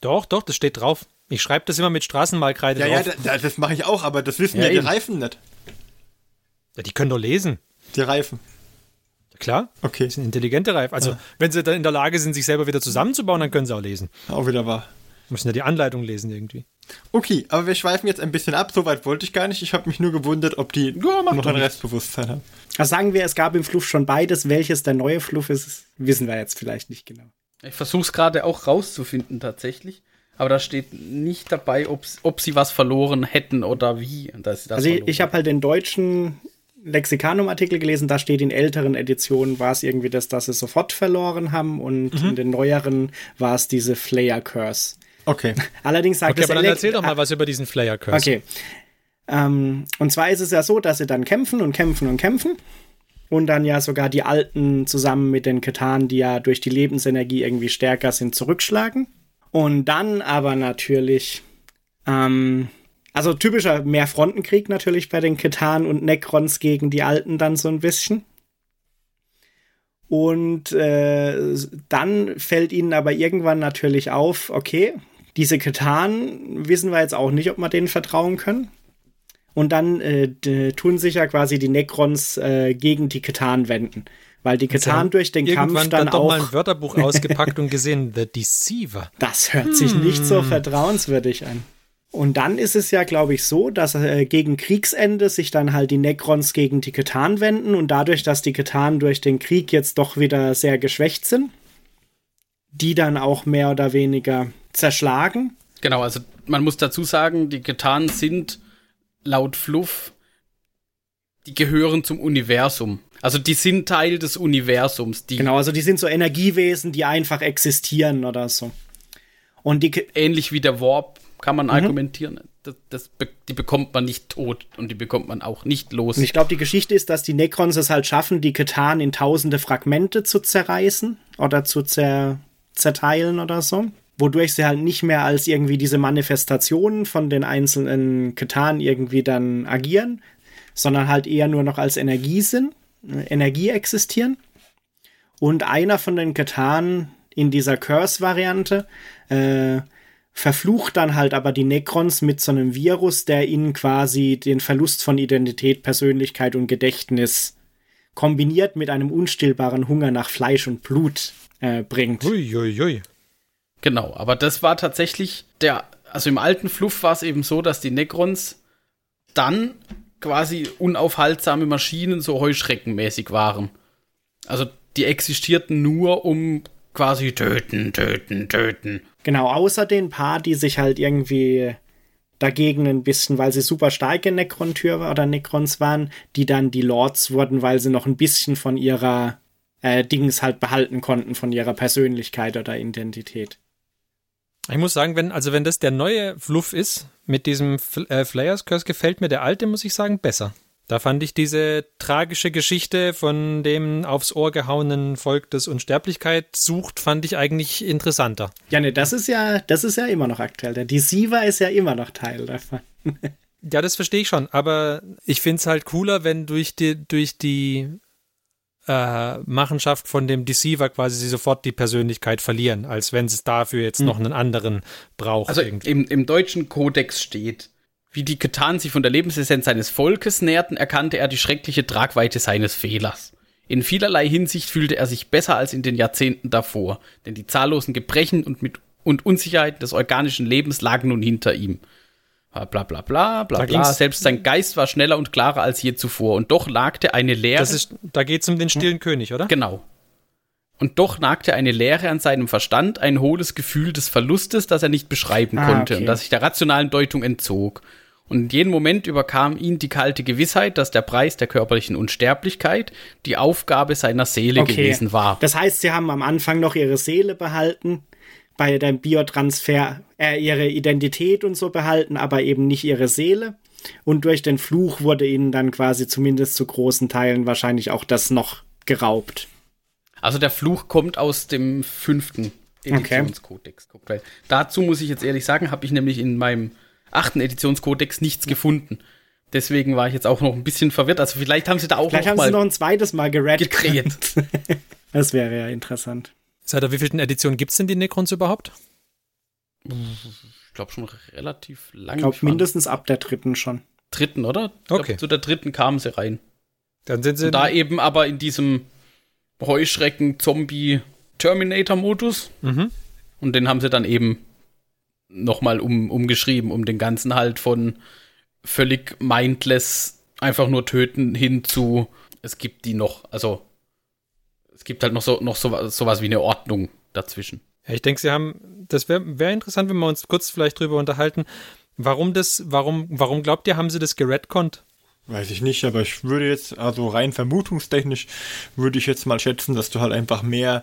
Doch, doch, das steht drauf. Ich schreibe das immer mit Straßenmalkreide Ja, ja, drauf. da, das mache ich auch, aber das wissen Ja, ja, die. Reifen nicht. Ja, die können doch lesen. Die Reifen. Ja, Klar. Okay, Das sind intelligente Reifen. Also, wenn sie dann in der Lage sind, sich selber wieder zusammenzubauen, dann können sie auch lesen. auch wieder wahr. Müssen ja die Anleitung lesen irgendwie. Okay, aber wir schweifen jetzt ein bisschen ab. Soweit wollte ich gar nicht. Ich habe mich nur gewundert, ob die Ja, macht noch ein. Restbewusstsein haben. Also sagen wir, es gab im Fluff schon beides. Welches der neue Fluff ist, wissen wir jetzt vielleicht nicht genau. Ich versuche es gerade auch rauszufinden tatsächlich. Aber da steht nicht dabei, ob sie was verloren hätten oder wie. dass sie das Also ich, ich habe halt den deutschen Lexikanum-Artikel gelesen, da steht in älteren Editionen war es irgendwie das, dass sie sofort verloren haben und Mhm. in den neueren war es diese Flayer-Curse. Okay. Allerdings sagt Okay, das aber dann erzähl doch mal was über diesen Flayer Curse. Okay. Ähm, und zwar ist es ja so, dass sie dann kämpfen und kämpfen und kämpfen. Und dann ja sogar die Alten zusammen mit den Ketan, die ja durch die Lebensenergie irgendwie stärker sind, zurückschlagen. Und dann aber natürlich, ähm, also typischer Mehrfrontenkrieg natürlich bei den Ketan und Necrons gegen die Alten dann so ein bisschen. Und äh, dann fällt ihnen aber irgendwann natürlich auf, okay, diese Ketan wissen wir jetzt auch nicht, ob wir denen vertrauen können. Und dann äh, tun sich ja quasi die Necrons äh, gegen die Ketan wenden. Weil die Ketan durch den Kampf dann, dann doch mal auch. ein Wörterbuch ausgepackt und gesehen, The Deceiver. Das hört sich nicht so vertrauenswürdig an. Und dann ist es ja, glaube ich, so, dass äh, gegen Kriegsende sich dann halt die Necrons gegen die Ketan wenden und dadurch, dass die Ketan durch den Krieg jetzt doch wieder sehr geschwächt sind, die dann auch mehr oder weniger zerschlagen. Genau, also man muss dazu sagen, die Ketan sind laut Fluff, die gehören zum Universum. Also die sind Teil des Universums. Genau, also die sind so Energiewesen, die einfach existieren oder so. Und die, ähnlich wie der Warp kann Mhm. man argumentieren. Das, das, be- die bekommt man nicht tot und die bekommt man auch nicht los. Und ich glaube, die Geschichte ist, dass die Necrons es halt schaffen, die Ketan in tausende Fragmente zu zerreißen oder zu zer zerteilen oder so. Wodurch sie halt nicht mehr als irgendwie diese Manifestationen von den einzelnen Ketan irgendwie dann agieren, sondern halt eher nur noch als Energie sind, äh, Energie existieren. Und einer von den Ketan in dieser Curse-Variante äh, verflucht dann halt aber die Necrons mit so einem Virus, der ihnen quasi den Verlust von Identität, Persönlichkeit und Gedächtnis kombiniert mit einem unstillbaren Hunger nach Fleisch und Blut äh, bringt. Uiuiui. Genau, aber das war tatsächlich der, also im alten Fluff war es eben so, dass die Necrons dann quasi unaufhaltsame Maschinen so heuschreckenmäßig waren. Also die existierten nur um quasi töten, töten, töten. Genau, außer den paar, die sich halt irgendwie dagegen ein bisschen, weil sie super starke Necron-Tür oder Necrons waren, die dann die Lords wurden, weil sie noch ein bisschen von ihrer äh, Dings halt behalten konnten, von ihrer Persönlichkeit oder Identität. Ich muss sagen, wenn, also wenn das der neue Fluff ist, mit diesem Fl äh, Flayers Curse, gefällt mir der alte, muss ich sagen, besser. Da fand ich diese tragische Geschichte von dem aufs Ohr gehauenen Volk, das Unsterblichkeit sucht, fand ich eigentlich interessanter. Ja, ne, das ist ja, das ist ja immer noch aktuell. Der Deceiver ist ja immer noch Teil davon. Ja, das verstehe ich schon, aber ich finde es halt cooler, wenn durch die, durch die äh, Machenschaft von dem Deceiver quasi sie sofort die Persönlichkeit verlieren, als wenn es dafür jetzt noch einen anderen braucht. Also im, im deutschen Kodex steht, wie die Ketan sich von der Lebensessenz seines Volkes näherten, erkannte er die schreckliche Tragweite seines Fehlers. In vielerlei Hinsicht fühlte er sich besser als in den Jahrzehnten davor, denn die zahllosen Gebrechen und, mit, und Unsicherheiten des organischen Lebens lagen nun hinter ihm. Bla bla bla bla bla. Da bla. Selbst sein Geist war schneller und klarer als je zuvor, und doch nagte eine Leere. das ist, da geht es um den stillen König, oder? Genau. Und doch nagte eine Leere an seinem Verstand, ein hohles Gefühl des Verlustes, das er nicht beschreiben Ah, konnte okay. und das sich der rationalen Deutung entzog. Und in jedem Moment überkam ihn die kalte Gewissheit, dass der Preis der körperlichen Unsterblichkeit die Aufgabe seiner Seele gewesen war. Das heißt, sie haben am Anfang noch ihre Seele behalten, bei dem Biotransfer äh, ihre Identität und so behalten, aber eben nicht ihre Seele. Und durch den Fluch wurde ihnen dann quasi zumindest zu großen Teilen wahrscheinlich auch das noch geraubt. Also der Fluch kommt aus dem fünften Editionskodex. Weil Dazu muss ich jetzt ehrlich sagen, habe ich nämlich in meinem achten Editionskodex nichts gefunden. Deswegen war ich jetzt auch noch ein bisschen verwirrt. Also vielleicht haben sie da auch Vielleicht noch haben mal sie noch ein zweites Mal gerettet. gedreht. Das wäre ja interessant. Seit der wievielten Edition gibt es denn die Necrons überhaupt? Ich glaube schon relativ lang. Ich glaube, mindestens ab der dritten schon. dritten, oder? Ich glaub, Okay. Zu der dritten kamen sie rein. Dann sind sie. Und da eben aber in diesem Heuschrecken-Zombie-Terminator-Modus. Mhm. Und den haben sie dann eben nochmal um, umgeschrieben, um den ganzen halt von völlig mindless einfach nur töten hin zu, es gibt die noch, also es gibt halt noch so noch so, sowas wie eine Ordnung dazwischen. Ja, ich denke, sie haben, das wäre wär interessant, wenn wir uns kurz vielleicht drüber unterhalten. Warum das, warum, warum glaubt ihr, haben sie das geredconnt? Weiß ich nicht, aber ich würde jetzt, also rein vermutungstechnisch, würde ich jetzt mal schätzen, dass du halt einfach mehr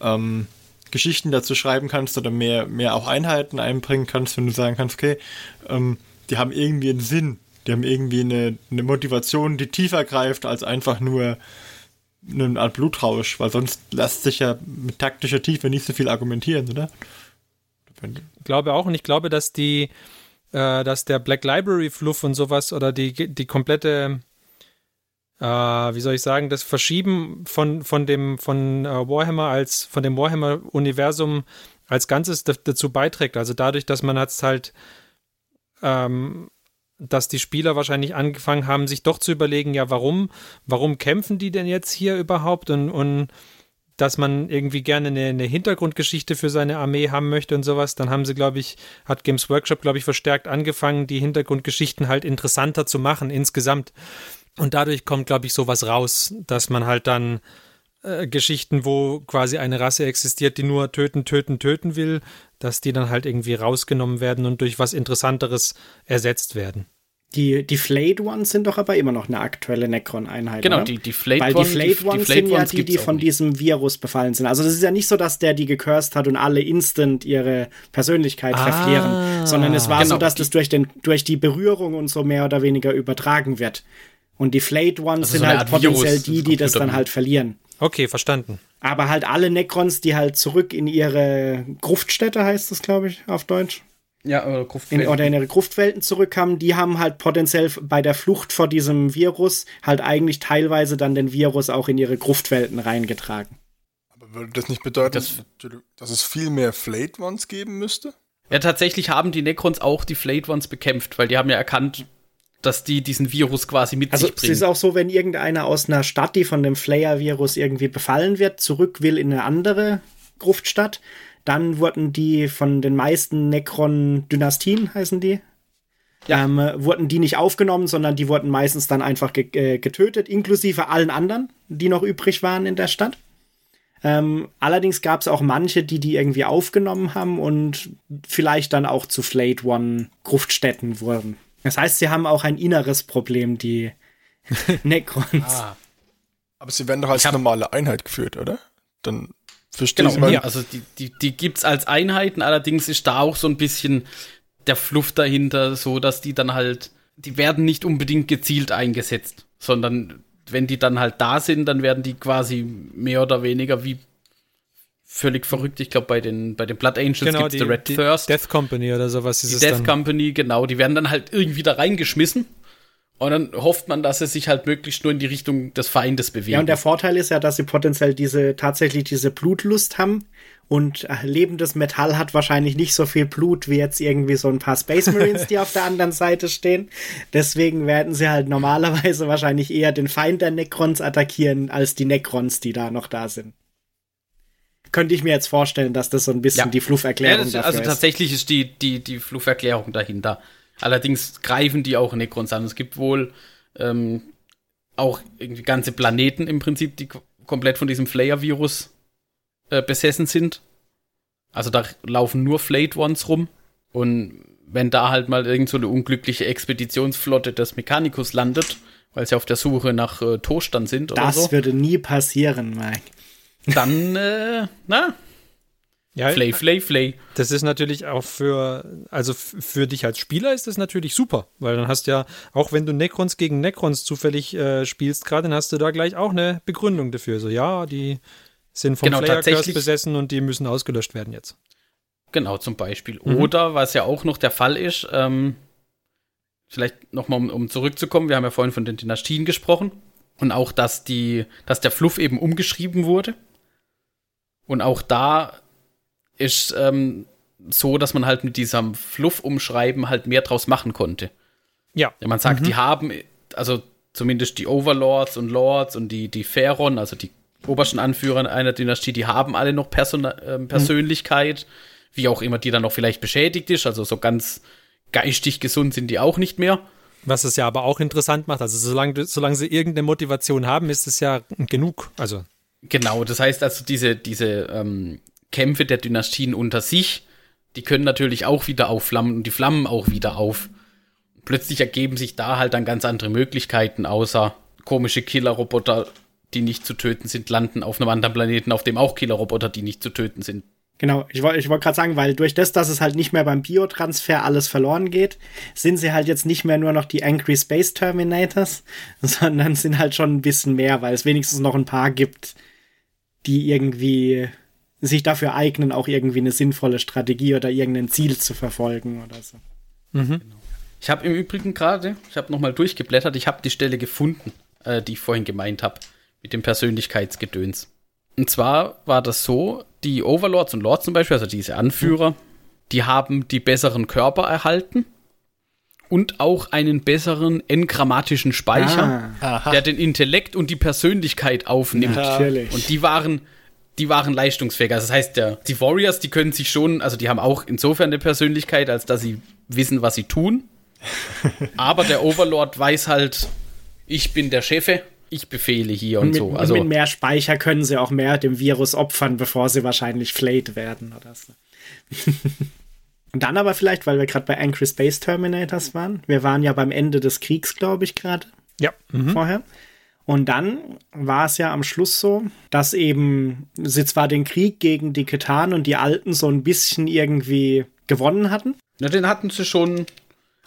ähm, Geschichten dazu schreiben kannst oder mehr, mehr auch Einheiten einbringen kannst, wenn du sagen kannst, okay, ähm, die haben irgendwie einen Sinn, die haben irgendwie eine, eine Motivation, die tiefer greift als einfach nur eine Art Blutrausch, weil sonst lässt sich ja mit taktischer Tiefe nicht so viel argumentieren, oder? Ich glaube auch und ich glaube, dass die, äh, dass der Black Library Fluff und sowas oder die, die komplette, äh, wie soll ich sagen, das Verschieben von, von dem, von äh, Warhammer als, von dem Warhammer-Universum als Ganzes da, dazu beiträgt. Also dadurch, dass man jetzt halt, ähm, dass die Spieler wahrscheinlich angefangen haben, sich doch zu überlegen, ja, warum, warum kämpfen die denn jetzt hier überhaupt und, und dass man irgendwie gerne eine, eine Hintergrundgeschichte für seine Armee haben möchte und sowas, dann haben sie, glaube ich, hat Games Workshop, glaube ich, verstärkt angefangen, die Hintergrundgeschichten halt interessanter zu machen insgesamt. Und dadurch kommt, glaube ich, sowas raus, dass man halt dann äh, Geschichten, wo quasi eine Rasse existiert, die nur töten, töten, töten will, dass die dann halt irgendwie rausgenommen werden und durch was Interessanteres ersetzt werden. Die, die Flayed Ones sind doch aber immer noch eine aktuelle Necron-Einheit. Genau, oder? die, die Flayed Weil die Ones, Flayed Ones Flayed sind ja Ones die, die von nicht. diesem Virus befallen sind. Also das ist ja nicht so, dass der die gecursed hat und alle instant ihre Persönlichkeit Ah. verflieren, sondern es war Genau, so, dass die- das durch, den, durch die Berührung und so mehr oder weniger übertragen wird. Und die Flayed Ones Also sind so halt Art Virus, potenziell das die, die das dann halt verlieren. Okay, verstanden. Aber halt alle Necrons, die halt zurück in ihre Gruftstätte, heißt das, glaube ich, auf Deutsch, Ja, oder Gruft in, oder in ihre Gruftwelten zurückkamen, die haben halt potenziell bei der Flucht vor diesem Virus halt eigentlich teilweise dann den Virus auch in ihre Gruftwelten reingetragen. Aber würde das nicht bedeuten, Das- dass es viel mehr Flayed Ones geben müsste? Ja, tatsächlich haben die Necrons auch die Flayed Ones bekämpft, weil die haben ja erkannt, dass die diesen Virus quasi mit Also sich es bringen. ist auch so, wenn irgendeiner aus einer Stadt, die von dem Flayer-Virus irgendwie befallen wird, zurück will in eine andere Gruftstadt, dann wurden die von den meisten Necron-Dynastien, heißen die, Ja. ähm, äh, wurden die nicht aufgenommen, sondern die wurden meistens dann einfach ge äh, getötet, inklusive allen anderen, die noch übrig waren in der Stadt. Ähm, allerdings gab es auch manche, die die irgendwie aufgenommen haben und vielleicht dann auch zu Flayed One Gruftstätten wurden. Das heißt, sie haben auch ein inneres Problem, die Necrons. ah, Aber sie werden doch als normale Einheit geführt, oder? Dann verstehe genau, ich mal. ja. also die, die, die gibt's als Einheiten, allerdings ist da auch so ein bisschen der Fluff dahinter, so dass die dann halt, die werden nicht unbedingt gezielt eingesetzt, sondern wenn die dann halt da sind, dann werden die quasi mehr oder weniger wie völlig verrückt. Ich glaube, bei den, bei den Blood Angels Genau, gibt's die, the Red die Thirst. Death Company oder sowas ist die es Death dann. Company, genau, die werden dann halt irgendwie da reingeschmissen. Und dann hofft man, dass sie sich halt möglichst nur in die Richtung des Feindes bewegen. Ja, und der Vorteil ist ja, dass sie potenziell diese, tatsächlich diese Blutlust haben. Und äh, lebendes Metall hat wahrscheinlich nicht so viel Blut wie jetzt irgendwie so ein paar Space Marines, die auf der anderen Seite stehen. Deswegen werden sie halt normalerweise wahrscheinlich eher den Feind der Necrons attackieren, als die Necrons, die da noch da sind. Könnte ich mir jetzt vorstellen, dass das so ein bisschen Ja. die ja, Flufferklärung das, dafür also ist. tatsächlich ist die, die, die Flufferklärung dahinter. Allerdings greifen die auch Necrons an. Es gibt wohl ähm, auch irgendwie ganze Planeten im Prinzip, die komplett von diesem Flayer-Virus äh, besessen sind. Also da laufen nur Flayed Ones rum. Und wenn da halt mal irgend so eine unglückliche Expeditionsflotte des Mechanicus landet, weil sie auf der Suche nach äh, Toastern sind oder das so, würde nie passieren, Mike. Dann, äh, na, Ja, Flay, Flay, Flay. das ist natürlich auch für, also für dich als Spieler ist das natürlich super, weil dann hast ja, auch wenn du Necrons gegen Necrons zufällig äh, spielst, gerade dann hast du da gleich auch eine Begründung dafür. So, ja, die sind vom Genau, Player Curse besessen und die müssen ausgelöscht werden jetzt. Genau, zum Beispiel. Mhm. Oder, was ja auch noch der Fall ist, ähm, vielleicht nochmal, um, um zurückzukommen, wir haben ja vorhin von den Dynastien gesprochen. Und auch, dass die, dass der Fluff eben umgeschrieben wurde. Und auch da ist ähm, so, dass man halt mit diesem Fluff-Umschreiben halt mehr draus machen konnte. Ja. Ja, man sagt, die haben, also zumindest die Overlords und Lords und die, die Pharaon, also die obersten Anführer einer Dynastie, die haben alle noch Persona ähm, Persönlichkeit, wie auch immer die dann noch vielleicht beschädigt ist, also so ganz geistig gesund sind die auch nicht mehr. Was es ja aber auch interessant macht, also solange, solange sie irgendeine Motivation haben, ist es ja genug. Also, Genau, das heißt also, diese, diese ähm, Kämpfe der Dynastien unter sich, die können natürlich auch wieder aufflammen und die flammen auch wieder auf. Plötzlich ergeben sich da halt dann ganz andere Möglichkeiten, außer komische Killerroboter, die nicht zu töten sind, landen auf einem anderen Planeten, auf dem auch Killerroboter, die nicht zu töten sind. Genau, ich wollte ich wollt gerade sagen, weil durch das, dass es halt nicht mehr beim Biotransfer alles verloren geht, sind sie halt jetzt nicht mehr nur noch die Angry Space Terminators, sondern sind halt schon ein bisschen mehr, weil es wenigstens noch ein paar gibt, die irgendwie sich dafür eignen, auch irgendwie eine sinnvolle Strategie oder irgendein Ziel zu verfolgen oder so. Ich habe im Übrigen gerade, ich habe nochmal durchgeblättert, ich habe die Stelle gefunden, äh, die ich vorhin gemeint habe, mit dem Persönlichkeitsgedöns. Und zwar war das so, die Overlords und Lords zum Beispiel, also diese Anführer, die haben die besseren Körper erhalten und auch einen besseren engrammatischen Speicher, Ah, der den Intellekt und die Persönlichkeit aufnimmt. natürlich. Und die waren, die waren leistungsfähiger. Also das heißt, der, die Warriors, die können sich schon, also die haben auch insofern eine Persönlichkeit, als dass sie wissen, was sie tun. Aber der Overlord weiß halt, ich bin der Chefe, ich befehle hier und, und mit, so. Also mit mehr Speicher können sie auch mehr dem Virus opfern, bevor sie wahrscheinlich flayed werden oder so. Und dann aber vielleicht, weil wir gerade bei Angry Space Terminators waren. Wir waren ja beim Ende des Kriegs, glaube ich, gerade Ja. Mhm. vorher. Und dann war es ja am Schluss so, dass eben sie zwar den Krieg gegen die Ketan und die Alten so ein bisschen irgendwie gewonnen hatten. Na, den hatten sie schon.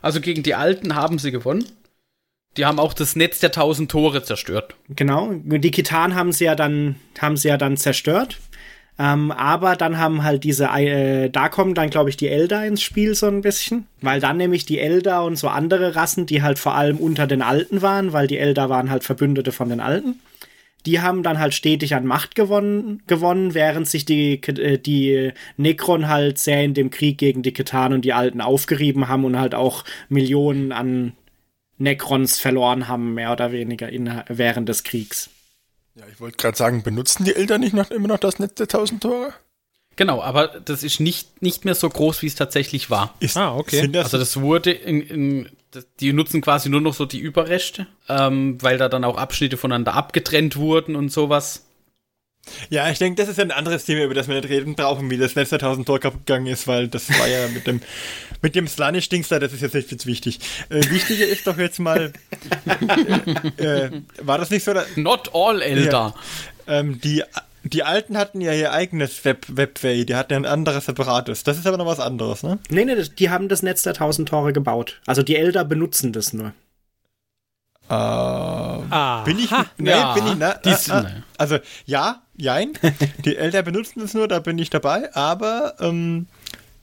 Also gegen die Alten haben sie gewonnen. Die haben auch das Netz der tausend Tore zerstört. Genau. Die Ketan haben sie ja dann, haben sie ja dann zerstört. Ähm, aber dann haben halt diese, äh, da kommen dann, glaube ich, die Elder ins Spiel so ein bisschen. Weil dann nämlich die Elder und so andere Rassen, die halt vor allem unter den Alten waren, weil die Elder waren halt Verbündete von den Alten. Die haben dann halt stetig an Macht gewonnen, gewonnen während sich die, äh, die Necron halt sehr in dem Krieg gegen die Ketan und die Alten aufgerieben haben und halt auch Millionen an Necrons verloren haben, mehr oder weniger in, während des Kriegs. Ja, ich wollte gerade sagen, benutzen die Eltern nicht noch, immer noch das Netz der tausend Tore? Genau, aber das ist nicht, nicht mehr so groß, wie es tatsächlich war. Ist, Ah, okay. Sind das, Also das wurde in, in die nutzen quasi nur noch so die Überreste, ähm, weil da dann auch Abschnitte voneinander abgetrennt wurden und sowas. Ja, ich denke, das ist ein anderes Thema, über das wir nicht reden brauchen, wie das letzte 1000 Tor kaputt gegangen ist, weil das war ja mit dem, mit dem Slanish-Dings da, das ist jetzt nicht jetzt wichtig. Äh, wichtiger ist doch jetzt mal, äh, war das nicht so, dass, Not all Elder. ähm, die, die Alten hatten ja ihr eigenes Web, Webway, die hatten ja ein anderes separates. Das ist aber noch was anderes, ne? Nee, nee, die haben das Netz der tausend Tore gebaut. Also die Elder benutzen das nur. Äh, Ah. bin ich, nee, Ja, bin ich, na, die na, sind- na, also, ja, jein, die Eltern benutzen es nur, da bin ich dabei, aber, ähm,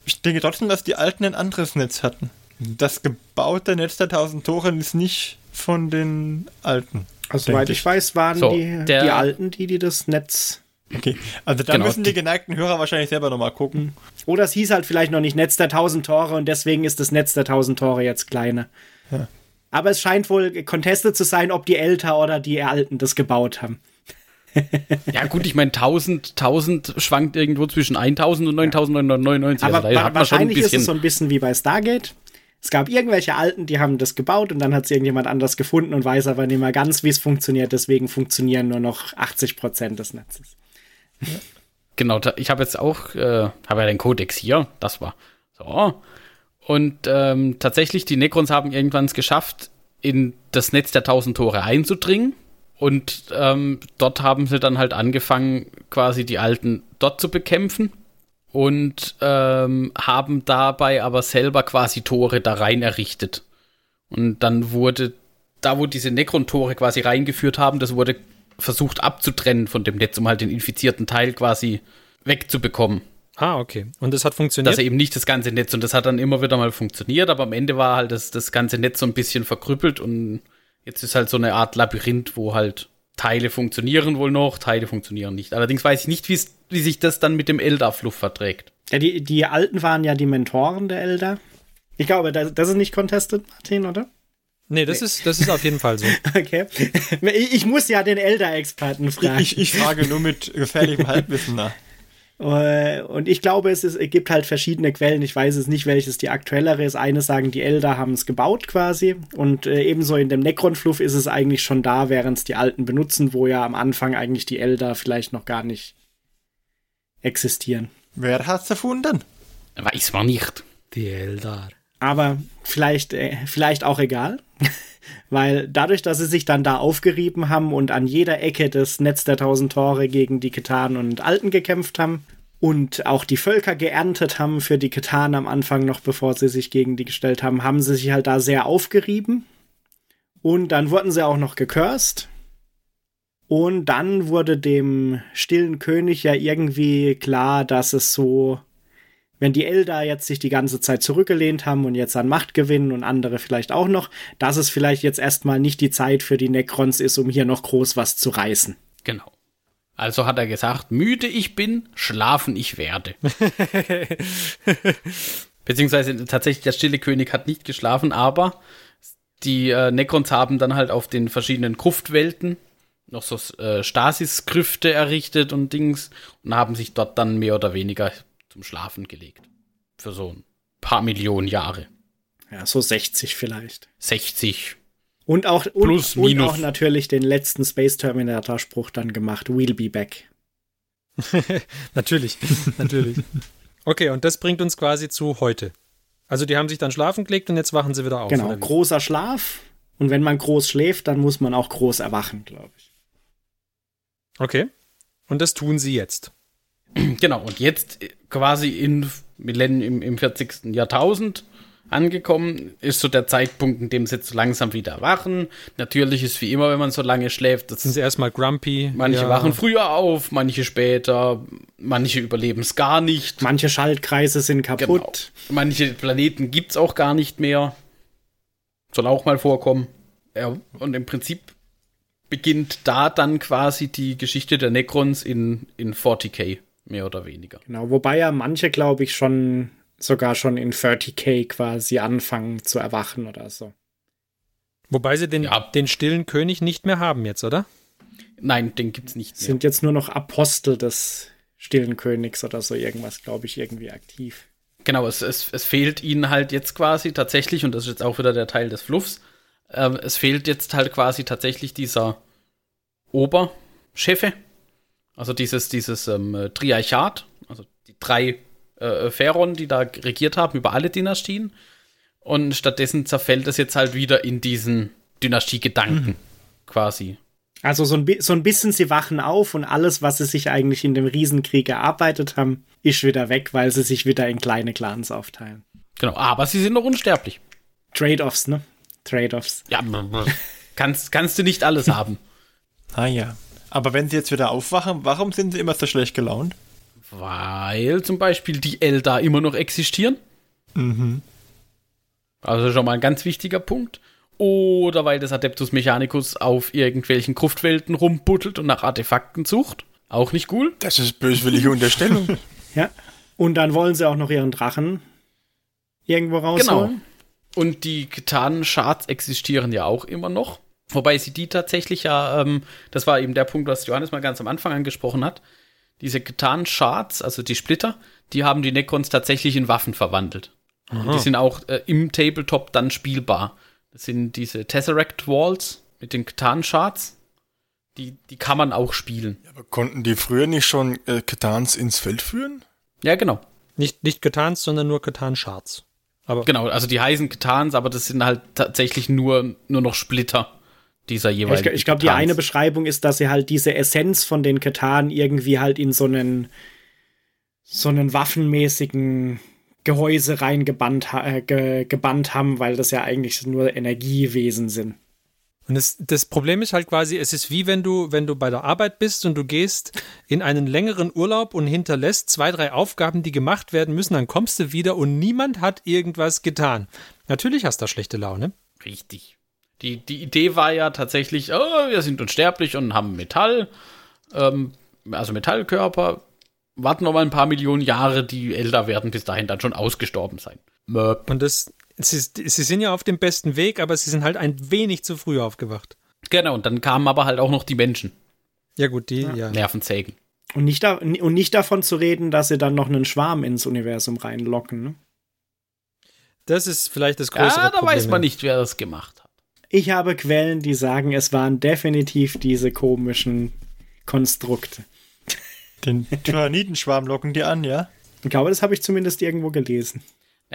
ich denke trotzdem, dass die Alten ein anderes Netz hatten. Das gebaute Netz der tausend Tore ist nicht von den Alten. Also soweit ich weiß, waren So, die, die Alten, die, die das Netz. Okay, also da Genau, müssen die die- geneigten Hörer wahrscheinlich selber nochmal gucken. Oder es hieß halt vielleicht noch nicht Netz der tausend Tore und deswegen ist das Netz der tausend Tore jetzt kleiner. Aber es scheint wohl contested zu sein, ob die Elter oder die Alten das gebaut haben. Ja gut, ich meine 1000, 1000 schwankt irgendwo zwischen 1000 und 9999. Aber also wa wahrscheinlich ist es so ein bisschen wie bei Stargate. Es gab irgendwelche Alten, die haben das gebaut und dann hat es irgendjemand anders gefunden und weiß aber nicht mehr ganz, wie es funktioniert. Deswegen funktionieren nur noch 80 Prozent des Netzes. Genau, da- ich habe jetzt auch, äh, habe ja den Codex hier, das war so. Und ähm, tatsächlich, die Necrons haben irgendwann es geschafft, in das Netz der tausend Tore einzudringen. Und ähm, dort haben sie dann halt angefangen, quasi die Alten dort zu bekämpfen. Und ähm, haben dabei aber selber quasi Tore da rein errichtet. Und dann wurde, da wo diese Necron-Tore quasi reingeführt haben, das wurde versucht abzutrennen von dem Netz, um halt den infizierten Teil quasi wegzubekommen. Ah, okay. Und das hat funktioniert? Dass er eben nicht das ganze Netz und das hat dann immer wieder mal funktioniert, aber am Ende war halt das, das ganze Netz so ein bisschen verkrüppelt und jetzt ist halt so eine Art Labyrinth, wo halt Teile funktionieren wohl noch, Teile funktionieren nicht. Allerdings weiß ich nicht, wie sich das dann mit dem Eldar-Fluff verträgt. Ja, die, die Alten waren ja die Mentoren der Elder. Ich glaube, das, das ist nicht contested, Martin, oder? nee, das, Ist, das ist auf jeden Fall so. Okay. Ich, ich muss ja den Elder-Experten fragen. Ich, ich frage nur mit gefährlichem Halbwissen nach. Äh, Und ich glaube, es, ist, es gibt halt verschiedene Quellen. Ich weiß es nicht, welches die aktuellere ist. Eine sagen, die Elder haben es gebaut quasi. Und äh, ebenso in dem Necron-Fluff ist es eigentlich schon da, während es die Alten benutzen, wo ja am Anfang eigentlich die Elder vielleicht noch gar nicht existieren. Wer hat's erfunden? Weiß man nicht. Die Eldar. Aber vielleicht, äh, vielleicht auch egal. Weil dadurch, dass sie sich dann da aufgerieben haben und an jeder Ecke das Netz der tausend Tore gegen die Ketan und Alten gekämpft haben und auch die Völker geerntet haben für die Ketan am Anfang noch, bevor sie sich gegen die gestellt haben, haben sie sich halt da sehr aufgerieben. Und dann wurden sie auch noch gecursed. Und dann wurde dem stillen König ja irgendwie klar, dass es so wenn die Elder jetzt sich die ganze Zeit zurückgelehnt haben und jetzt an Macht gewinnen und andere vielleicht auch noch, dass es vielleicht jetzt erstmal nicht die Zeit für die Necrons ist, um hier noch groß was zu reißen. Genau. Also hat er gesagt, müde ich bin, schlafen ich werde. Beziehungsweise tatsächlich der stille König hat nicht geschlafen, aber die äh, Necrons haben dann halt auf den verschiedenen Gruftwelten noch so äh, Stasis-Grüfte errichtet und Dings und haben sich dort dann mehr oder weniger zum Schlafen gelegt. Für so ein paar Millionen Jahre. Ja, so 60 vielleicht. 60. Und auch, und, Plus, und minus. auch natürlich den letzten Space Terminator Spruch dann gemacht. We'll be back. natürlich, natürlich. Okay, und das bringt uns quasi zu heute. Also die haben sich dann schlafen gelegt und jetzt wachen sie wieder auf. Genau, großer Schlaf. Und wenn man groß schläft, dann muss man auch groß erwachen, glaube ich. Okay. Und das tun sie jetzt. Genau, und jetzt äh, quasi in Millenn im, im 40. Jahrtausend angekommen, ist so der Zeitpunkt, in dem sie jetzt so langsam wieder erwachen. Natürlich ist wie immer, wenn man so lange schläft, das Sind sie erstmal grumpy. manche ja. wachen früher auf, manche später, manche überleben es gar nicht. Manche Schaltkreise sind Genau. kaputt. Manche Planeten gibt es auch gar nicht mehr. Soll auch mal vorkommen. Ja, und im Prinzip beginnt da dann quasi die Geschichte der Necrons in, in 40k, mehr oder weniger. Genau, wobei ja manche, glaube ich, schon sogar schon in 30k quasi anfangen zu erwachen oder so. Wobei sie den, Ja. den stillen König nicht mehr haben jetzt, oder? Nein, den gibt's nicht mehr. Sind jetzt nur noch Apostel des stillen Königs oder so irgendwas, glaube ich, irgendwie aktiv. Genau, es, es, es fehlt ihnen halt jetzt quasi tatsächlich, und das ist jetzt auch wieder der Teil des Fluffs, ähm, es fehlt jetzt halt quasi tatsächlich dieser Oberchefe, also dieses, dieses ähm, Triarchat, also die drei äh, Pharaonen, die da regiert haben über alle Dynastien. Und stattdessen zerfällt es jetzt halt wieder in diesen Dynastiegedanken quasi. Also so ein, so ein bisschen, sie wachen auf und alles, was sie sich eigentlich in dem Riesenkrieg erarbeitet haben, ist wieder weg, weil sie sich wieder in kleine Clans aufteilen. Genau, aber sie sind noch unsterblich. Trade-offs, ne? Trade-offs. Ja, kannst, kannst du nicht alles haben. Ah ja. Aber wenn sie jetzt wieder aufwachen, warum sind sie immer so schlecht gelaunt? Weil zum Beispiel die Eldar immer noch existieren. Also schon mal ein ganz wichtiger Punkt. Oder weil das Adeptus Mechanicus auf irgendwelchen Gruftwelten rumbuttelt und nach Artefakten sucht. Auch nicht cool. Das ist böswillige Unterstellung. Ja. Und dann wollen sie auch noch ihren Drachen irgendwo Genau. rausholen. Und die getanen Charts existieren ja auch immer noch. Wobei sie die tatsächlich ja, ähm, das war eben der Punkt, was Johannes mal ganz am Anfang angesprochen hat. Diese getanen Charts, also die Splitter, die haben die Necrons tatsächlich in Waffen verwandelt. Und die sind auch äh, im Tabletop dann spielbar. Das sind diese Tesseract Walls mit den getanen Charts. Die, die kann man auch spielen. Aber konnten die früher nicht schon äh, Ketans ins Feld führen? Ja, genau. Nicht, nicht Ketans, sondern nur Ketan-Charts. Aber Genau, also die heißen Ketans, aber das sind halt tatsächlich nur, nur noch Splitter dieser Ja, Ich, jeweiligen ich glaube, die eine Beschreibung ist, dass sie halt diese Essenz von den Katan irgendwie halt in so einen so einen waffenmäßigen Gehäuse reingebannt ha äh, ge gebannt haben, weil das ja eigentlich nur Energiewesen sind. Und das, das Problem ist halt quasi, es ist wie wenn du, wenn du bei der Arbeit bist und du gehst in einen längeren Urlaub und hinterlässt zwei, drei Aufgaben, die gemacht werden müssen, dann kommst du wieder und niemand hat irgendwas getan. Natürlich hast du da schlechte Laune. Richtig. Die, die Idee war ja tatsächlich, oh, wir sind unsterblich und haben Metall, ähm, also Metallkörper, warten noch mal ein paar Millionen Jahre, die älter werden, bis dahin dann schon ausgestorben sein. Möp. Und das, sie, sie sind ja auf dem besten Weg, aber sie sind halt ein wenig zu früh aufgewacht. Genau, und dann kamen aber halt auch noch die Menschen, Ja gut, die, ja. Nervenzägen. Und nicht, da und nicht davon zu reden, dass sie dann noch einen Schwarm ins Universum reinlocken. Ne? Das ist vielleicht das größere Ja, da Problem. weiß man nicht, wer das gemacht hat. Ich habe Quellen, die sagen, es waren definitiv diese komischen Konstrukte. Den Tyranidenschwarm locken die an, ja? Ich glaube, das habe ich zumindest irgendwo gelesen.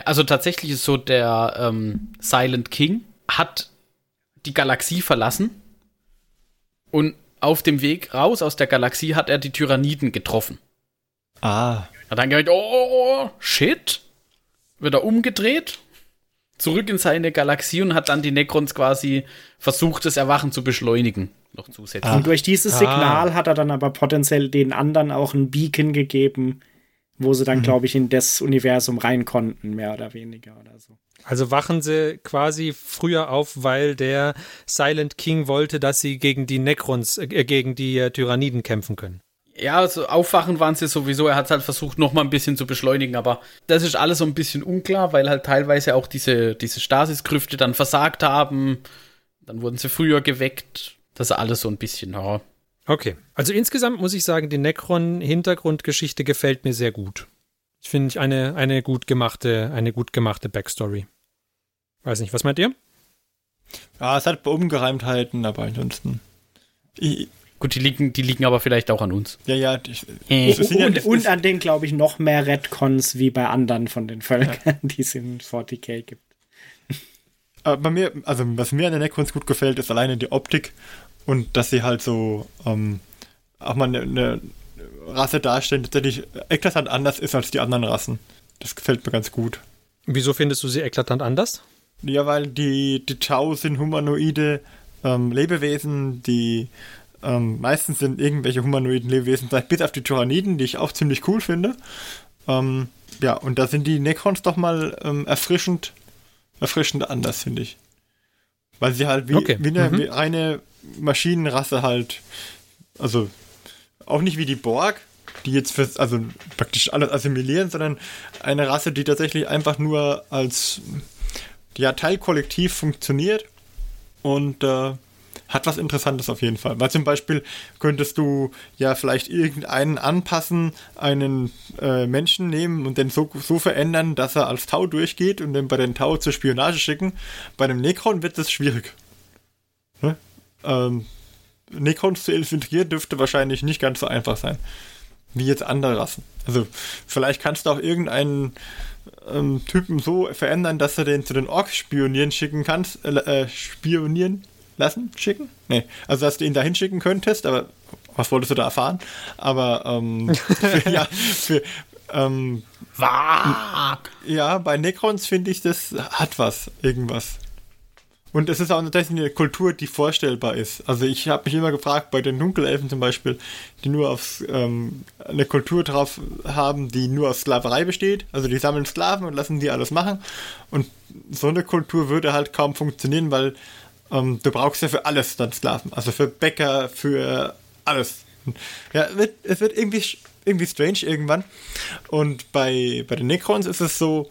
Also tatsächlich ist so, der ähm, Silent King hat die Galaxie verlassen und auf dem Weg raus aus der Galaxie hat er die Tyranniden getroffen. Ah. Hat dann gedacht, oh, shit. Wird er umgedreht, zurück in seine Galaxie und hat dann die Necrons quasi versucht, das Erwachen zu beschleunigen. Noch zusätzlich. Und durch dieses Ah. Signal hat er dann aber potenziell den anderen auch ein Beacon gegeben, wo sie dann, glaube ich, in das Universum rein konnten, mehr oder weniger oder so. Also wachen sie quasi früher auf, weil der Silent King wollte, dass sie gegen die Necrons, äh, gegen die äh, Tyranniden kämpfen können. Ja, also aufwachen waren sie sowieso. Er hat halt versucht, noch mal ein bisschen zu beschleunigen, aber das ist alles so ein bisschen unklar, weil halt teilweise auch diese, diese Stasis-Krüfte dann versagt haben. Dann wurden sie früher geweckt. Das ist alles so ein bisschen, ja. Okay. Also insgesamt muss ich sagen, die Necron-Hintergrundgeschichte gefällt mir sehr gut. Ich finde eine, eine gut gemachte, eine gut gemachte Backstory. Weiß nicht, was meint ihr? Ah, es hat Ungereimtheiten, aber ansonsten. Ich, Gut, die liegen, die liegen aber vielleicht auch an uns. Ja, ja. Die, Äh. sind ja- und, und an denen, glaube ich, noch mehr Redcons wie bei anderen von den Völkern, die es in 40k gibt. Aber bei mir, also was mir an der Necrons gut gefällt, ist alleine die Optik und dass sie halt so ähm, auch mal eine, eine Rasse darstellen, die tatsächlich eklatant anders ist als die anderen Rassen. Das gefällt mir ganz gut. Wieso findest du sie eklatant anders? Ja, weil die, die Tau sind humanoide ähm, Lebewesen, die ähm, meistens sind irgendwelche humanoiden Lebewesen, vielleicht bis auf die Tyranniden, die ich auch ziemlich cool finde. Ähm, ja, und da sind die Necrons doch mal ähm, erfrischend, erfrischend anders, finde ich. Weil sie halt wie, Okay, wie eine mhm. wie eine Maschinenrasse halt, also auch nicht wie die Borg, die jetzt für, also praktisch alles assimilieren, sondern eine Rasse, die tatsächlich einfach nur als ja, Teilkollektiv funktioniert und äh, hat was Interessantes auf jeden Fall. Weil zum Beispiel könntest du ja vielleicht irgendeinen anpassen, einen äh, Menschen nehmen und den so, so verändern, dass er als Tau durchgeht und den bei den Tau zur Spionage schicken. Bei einem Necron wird das schwierig. Ne? Ähm, Necrons zu infiltrieren dürfte wahrscheinlich nicht ganz so einfach sein. Wie jetzt andere Rassen. Also vielleicht kannst du auch irgendeinen ähm, Typen so verändern, dass du den zu den Orks spionieren schicken kannst, äh, äh, spionieren lassen, schicken? Nee, also dass du ihn dahin schicken könntest, aber was wolltest du da erfahren? Aber ähm, für, ja, für, ähm, Wag! ja, bei Necrons finde ich, das hat was, irgendwas. Und es ist auch tatsächlich eine Kultur, die vorstellbar ist. Also ich habe mich immer gefragt, bei den Dunkelelfen zum Beispiel, die nur auf ähm, eine Kultur drauf haben, die nur aus Sklaverei besteht. Also die sammeln Sklaven und lassen die alles machen. Und so eine Kultur würde halt kaum funktionieren, weil ähm, du brauchst ja für alles dann Sklaven. Also für Bäcker, für alles. Ja, es wird, es wird irgendwie, irgendwie strange irgendwann. Und bei, bei den Necrons ist es so,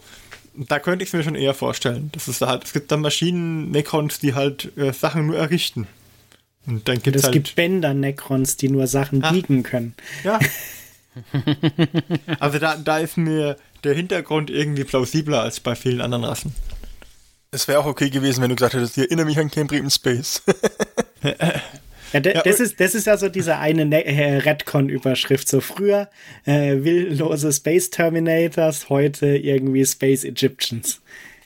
da könnte ich es mir schon eher vorstellen. Das ist halt, es gibt dann Maschinen-Necrons, die halt äh, Sachen nur errichten. Und dann gibt es es halt. gibt Bänder-Necrons, die nur Sachen Ah. biegen können. ja. also da, da ist mir der Hintergrund irgendwie plausibler als bei vielen anderen Rassen. Es wäre auch okay gewesen, wenn du gesagt hättest, ich erinnere mich an Camp in Space. Ja, de, Ja, das, ist, das ist ja so diese eine ne äh, Redcon-Überschrift. So früher äh, willlose Space Terminators, heute irgendwie Space Egyptians.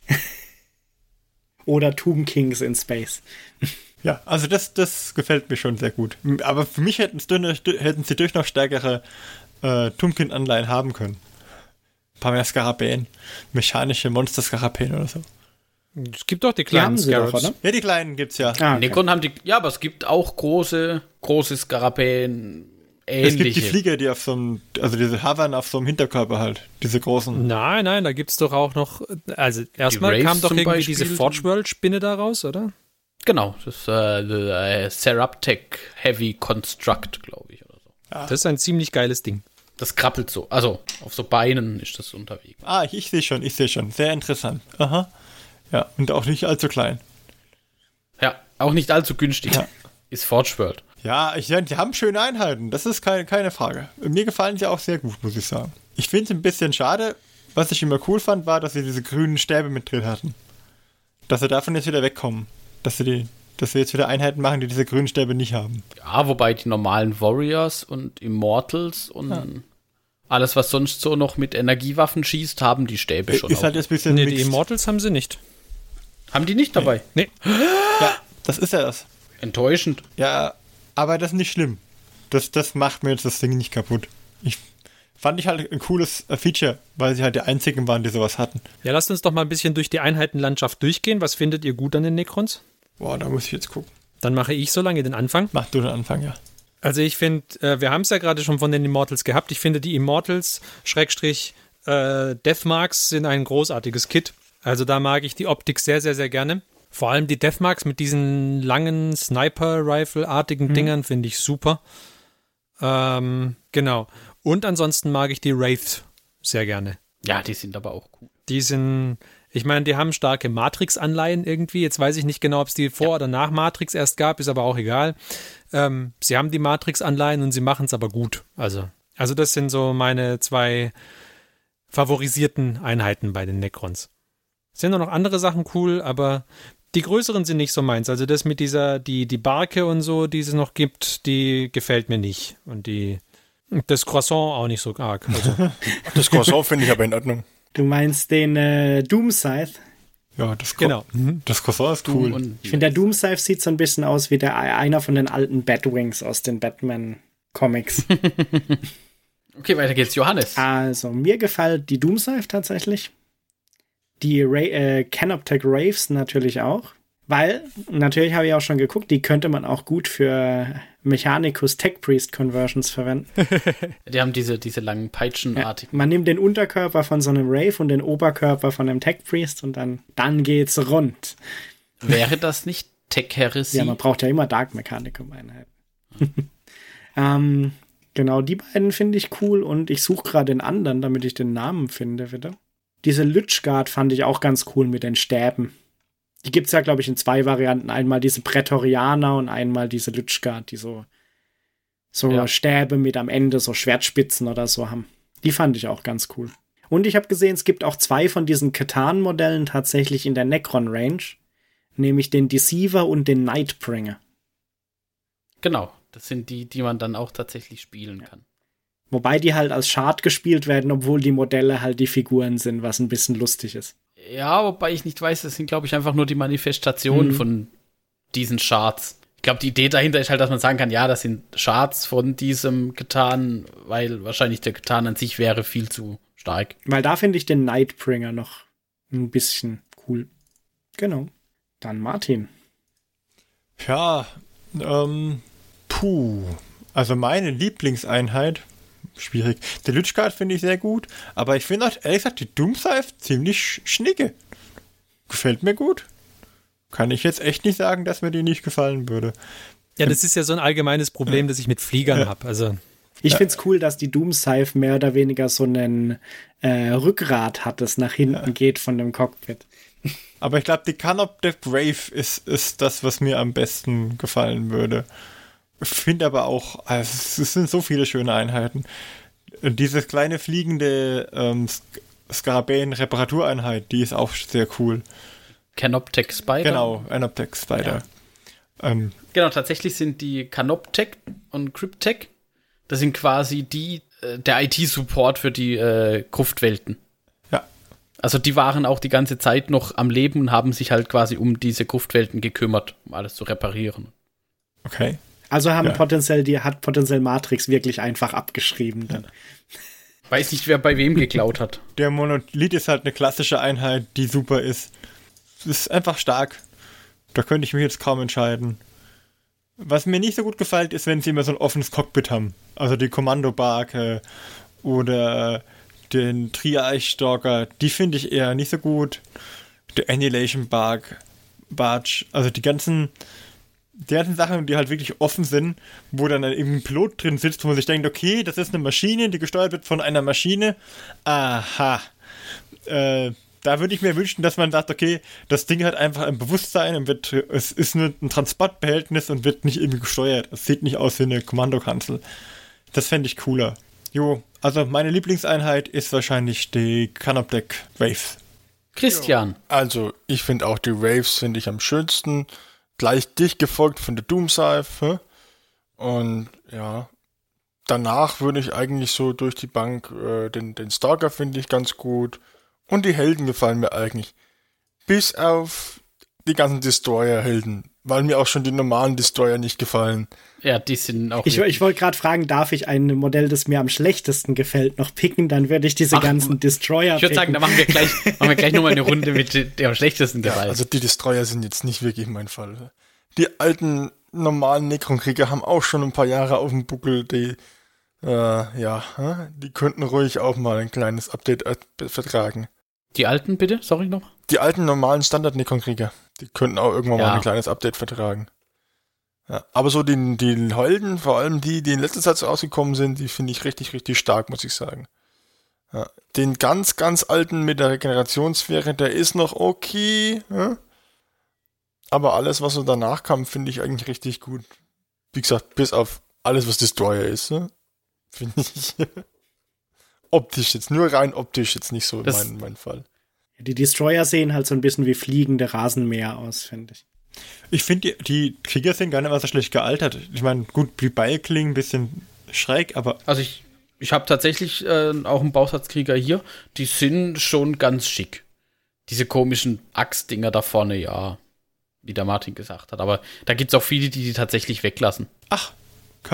Oder Tomb Kings in Space. Ja, also das, das gefällt mir schon sehr gut. Aber für mich hätten, hätten sie durch noch stärkere äh, Tumkin-Anleihen haben können. Ein paar mehr Skarabäen. Mechanische Monster-Skarabäen oder so. Es gibt doch die Die kleinen doch, Scarabs. oder? Ja, die kleinen gibt's ja. Ah, okay. Necron haben die, ja, aber es gibt auch große, große Skarabäen, Es gibt die ähnliche. Flieger, die auf so einem, also diese Hovern auf so einem Hinterkörper halt, diese großen. Nein, nein, da gibt's doch auch noch. Also erstmal kam doch irgendwie Beispiel. diese Forge World Spinne da raus, oder? Genau, das ist äh, äh, Seraptech Heavy Construct, glaube ich, oder so. Das ist ein ziemlich geiles Ding. Das krabbelt so. Also, auf so Beinen ist das unterwegs. Ah, ich, ich sehe schon, ich sehe schon. Sehr interessant. Aha. Ja, und auch nicht allzu klein. Ja, auch nicht allzu günstig. Ja. Ist Forge World. Ja, ich, ja, die haben schöne Einheiten, das ist keine, keine Frage. Mir gefallen sie auch sehr gut, muss ich sagen. Ich finde es ein bisschen schade, was ich immer cool fand, war, dass sie diese grünen Stäbe mit drin hatten. Dass sie davon jetzt wieder wegkommen. Dass sie, die, dass sie jetzt wieder Einheiten machen, die diese grünen Stäbe nicht haben. Ja, wobei die normalen Warriors und Immortals und alles, was sonst so noch mit Energiewaffen schießt, haben die Stäbe schon. ist auch. halt jetzt ein bisschen Nee, die mixed. Immortals haben sie nicht. Haben die nicht dabei? Nee. Ja, das ist ja das. Enttäuschend. Ja, aber das ist nicht schlimm. Das, das macht mir jetzt das Ding nicht kaputt. Ich fand ich halt ein cooles äh, Feature, weil sie halt die einzigen waren, die sowas hatten. Ja, lasst uns doch mal ein bisschen durch die Einheitenlandschaft durchgehen. Was findet ihr gut an den Necrons? Boah, da muss ich jetzt gucken. Dann mache ich so lange den Anfang. Mach du den Anfang, ja. Also ich finde, äh, wir haben es ja gerade schon von den Immortals gehabt. Ich finde, die Immortals, Schrägstrich, äh, Deathmarks sind ein großartiges Kit. Also da mag ich die Optik sehr, sehr, sehr gerne. Vor allem die Deathmarks mit diesen langen Sniper-Rifle-artigen Dingern finde ich super. Ähm, genau. Und ansonsten mag ich die Wraiths sehr gerne. Ja, die sind aber auch cool. Die sind, ich meine, die haben starke Matrix-Anleihen irgendwie. Jetzt weiß ich nicht genau, ob es die vor oder nach Matrix erst gab, ist aber auch egal. Ähm, sie haben die Matrix-Anleihen und sie machen es aber gut. Also, also das sind so meine zwei favorisierten Einheiten bei den Necrons. Es sind auch noch andere Sachen cool, aber Die größeren sind nicht so meins. Also das mit dieser, die, die Barke und so, die es noch gibt, die gefällt mir nicht. Und die, das Croissant auch nicht so arg. Also, Das Croissant finde ich aber in Ordnung. Du meinst den äh, Doom Scythe? Ja, das, Genau. Mhm, das Croissant ist cool. Und Ich finde, der Doom Scythe sieht so ein bisschen aus wie der einer von den alten Batwings aus den Batman-Comics. okay, weiter geht's. Johannes. also, mir gefällt die Doom Scythe tatsächlich. Die Ra äh, Canoptech Raves natürlich auch. Weil, natürlich habe ich auch schon geguckt, die könnte man auch gut für Mechanicus Tech Priest Conversions verwenden. Die haben diese, diese langen Ja, Peitschenartigen. man nimmt den Unterkörper von so einem Rave und den Oberkörper von einem Tech Priest und dann, dann geht's rund. Wäre das nicht Tech-Heresie? Ja, man braucht ja immer Dark Mechanicum Einheiten. ähm, genau, die beiden finde ich cool und ich suche gerade den anderen, damit ich den Namen finde, wieder. Diese Lütschgard fand ich auch ganz cool mit den Stäben. Die gibt's ja, glaube ich, in zwei Varianten. Einmal diese Prätorianer und einmal diese Lütschgard, die so, so Ja. Stäbe mit am Ende so Schwertspitzen oder so haben. Die fand ich auch ganz cool. Und ich habe gesehen, es gibt auch zwei von diesen Katan-Modellen tatsächlich in der Necron-Range nämlich den Deceiver und den Nightbringer. Genau. Das sind die, die man dann auch tatsächlich spielen kann. Wobei die halt als Schad gespielt werden, obwohl die Modelle halt die Figuren sind, was ein bisschen lustig ist. Ja, wobei ich nicht weiß, das sind, glaube ich, einfach nur die Manifestationen Mhm. von diesen Charts. Ich glaube, die Idee dahinter ist halt, dass man sagen kann, ja, das sind Charts von diesem getan, weil wahrscheinlich der getan an sich wäre viel zu stark. Weil da finde ich den Nightbringer noch ein bisschen cool. Genau. Dann Martin. Ja, ähm, puh. Also meine Lieblingseinheit, schwierig. Der Lütschgard finde ich sehr gut, aber ich finde auch, ehrlich gesagt, die Doomscythe ziemlich sch- schnicke. Gefällt mir gut. Kann ich jetzt echt nicht sagen, dass mir die nicht gefallen würde. ja, das ist ja so ein allgemeines Problem, das ich mit Fliegern habe. Also, Ich find's cool, dass die Doom Scythe mehr oder weniger so einen äh, Rückgrat hat, das nach hinten geht von dem Cockpit. Aber ich glaube, die Canop the Brave ist, ist das, was mir am besten gefallen würde. Finde aber auch, also es sind so viele schöne Einheiten. Dieses kleine fliegende ähm, Sk- Skarabäen-Reparatureinheit, die ist auch sehr cool. Canoptech Spider. Genau, Anoptex Spider. Ähm, Genau, tatsächlich sind die Canoptech und Cryptech, das sind quasi die, äh, der IT-Support für die äh, Gruftwelten. ja, Also die waren auch die ganze Zeit noch am Leben und haben sich halt quasi um diese Gruftwelten gekümmert, um alles zu reparieren. okay. Also haben Ja. potenziell, die hat potenziell Matrix wirklich einfach abgeschrieben. Dann. Weiß nicht, wer bei wem geklaut hat. Der Monolith ist halt eine klassische Einheit, die super ist. Es ist einfach stark. Da könnte ich mich jetzt kaum entscheiden. Was mir nicht so gut gefällt, ist, wenn sie immer so ein offenes Cockpit haben. Also die Kommandobarke oder den Triarch-Stalker, die finde ich eher nicht so gut. Der Annihilation Bark, Barge, also die ganzen, die ganzen Sachen, die halt wirklich offen sind, wo dann eben ein Pilot drin sitzt, wo man sich denkt, okay, das ist eine Maschine, die gesteuert wird von einer Maschine. Aha. Äh, da würde ich mir wünschen, dass man sagt, okay, das Ding hat einfach ein Bewusstsein und wird, es ist nur ein Transportbehältnis und wird nicht irgendwie gesteuert. Es sieht nicht aus wie eine Kommandokanzel. Das fände ich cooler. Jo, also meine Lieblingseinheit ist wahrscheinlich die Canoptech Waves. Christian, Also, ich finde auch die Waves finde ich am schönsten. Gleich dicht gefolgt von der Doomseife. Und ja, danach würde ich eigentlich so durch die Bank äh, den, den Stalker finde ich ganz gut. Und die Helden gefallen mir eigentlich. Bis auf die ganzen Destroyer-Helden. Weil mir auch schon die normalen Destroyer nicht gefallen. ja, die sind auch. Ich, ich wollte gerade fragen, darf ich ein Modell, das mir am schlechtesten gefällt, noch picken? Dann würde ich diese Ach, ganzen Destroyer ich würde sagen, da machen wir gleich, machen wir gleich nochmal eine Runde mit der am schlechtesten Ja, gefallen. also die Destroyer sind jetzt nicht wirklich mein Fall. Die alten normalen Necron-Krieger haben auch schon ein paar Jahre auf dem Buckel. Die, äh, ja, die könnten ruhig auch mal ein kleines Update äh, vertragen. die alten, bitte? Sorry noch. Die alten normalen Standard-Necron-Krieger, die könnten auch irgendwann Ja. mal ein kleines Update vertragen. Ja, aber so die, die Helden, vor allem die, die in letzter Zeit so rausgekommen sind, die finde ich richtig, richtig stark, muss ich sagen. Ja, den ganz, ganz alten mit der Regenerationssphäre, der ist noch okay. Ja? Aber alles, was so danach kam, finde ich eigentlich richtig gut. Wie gesagt, bis auf alles, was Destroyer ist. Ja? Finde ich optisch jetzt, nur rein optisch jetzt nicht so Das- mein, mein Fall. Die Destroyer sehen halt so ein bisschen wie fliegende Rasenmäher aus, finde ich. Ich finde, die, die Krieger sind gar nicht mal so schlecht gealtert. Ich meine, gut, die Beile klingen ein bisschen schräg, aber. Also ich, ich habe tatsächlich äh, auch einen Bausatzkrieger hier. Die sind schon ganz schick. Diese komischen Axtdinger da vorne, ja. Wie der Martin gesagt hat. Aber da gibt es auch viele, die die tatsächlich weglassen. Ach,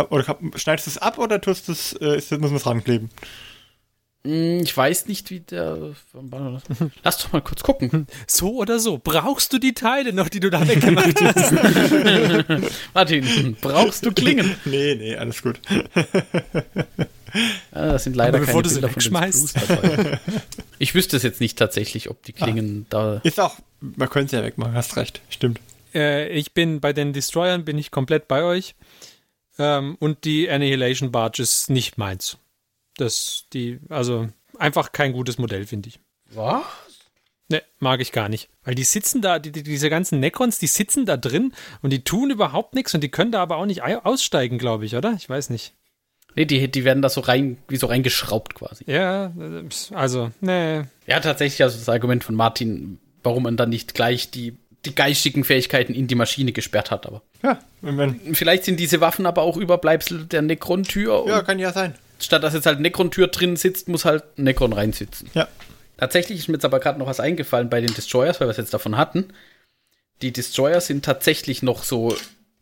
oder schneidest du es ab oder tust es, äh, muss man es rankleben? Hm, ich weiß nicht, wie der. Lass doch mal kurz gucken. So oder so. Brauchst du die Teile noch, die du da weggemacht hast? Martin, brauchst du Klingen? Nee, nee, alles gut. Ah, das sind leider Aber bevor keine du sie Bilder wegschmeißt. Dabei. Ich wüsste es jetzt nicht tatsächlich, ob die Klingen da. Ist auch, man könnte es ja wegmachen, hast recht, stimmt. äh, ich bin bei den Destroyern bin ich komplett bei euch. Ähm, und die Annihilation Barge ist nicht meins. Das, die, also einfach kein gutes Modell, finde ich. Was? Ne, mag ich gar nicht. Weil die sitzen da, die, die, diese ganzen Necrons, die sitzen da drin und die tun überhaupt nichts und die können da aber auch nicht ei- aussteigen, glaube ich, oder? Ich weiß nicht. Nee, die, die werden da so rein, wie so reingeschraubt quasi. Ja, also, ne. Ja, tatsächlich, also das Argument von Martin, warum man dann nicht gleich die, die geistigen Fähigkeiten in die Maschine gesperrt hat, aber. Ja, wenn, wenn, Vielleicht sind diese Waffen aber auch Überbleibsel der Necron-Tür. ja, kann ja sein. Statt dass jetzt halt Necron-Tür drin sitzt, muss halt Necron reinsitzen. Ja. Tatsächlich ist mir jetzt aber gerade noch was eingefallen bei den Destroyers, weil wir es jetzt davon hatten. Die Destroyer sind tatsächlich noch so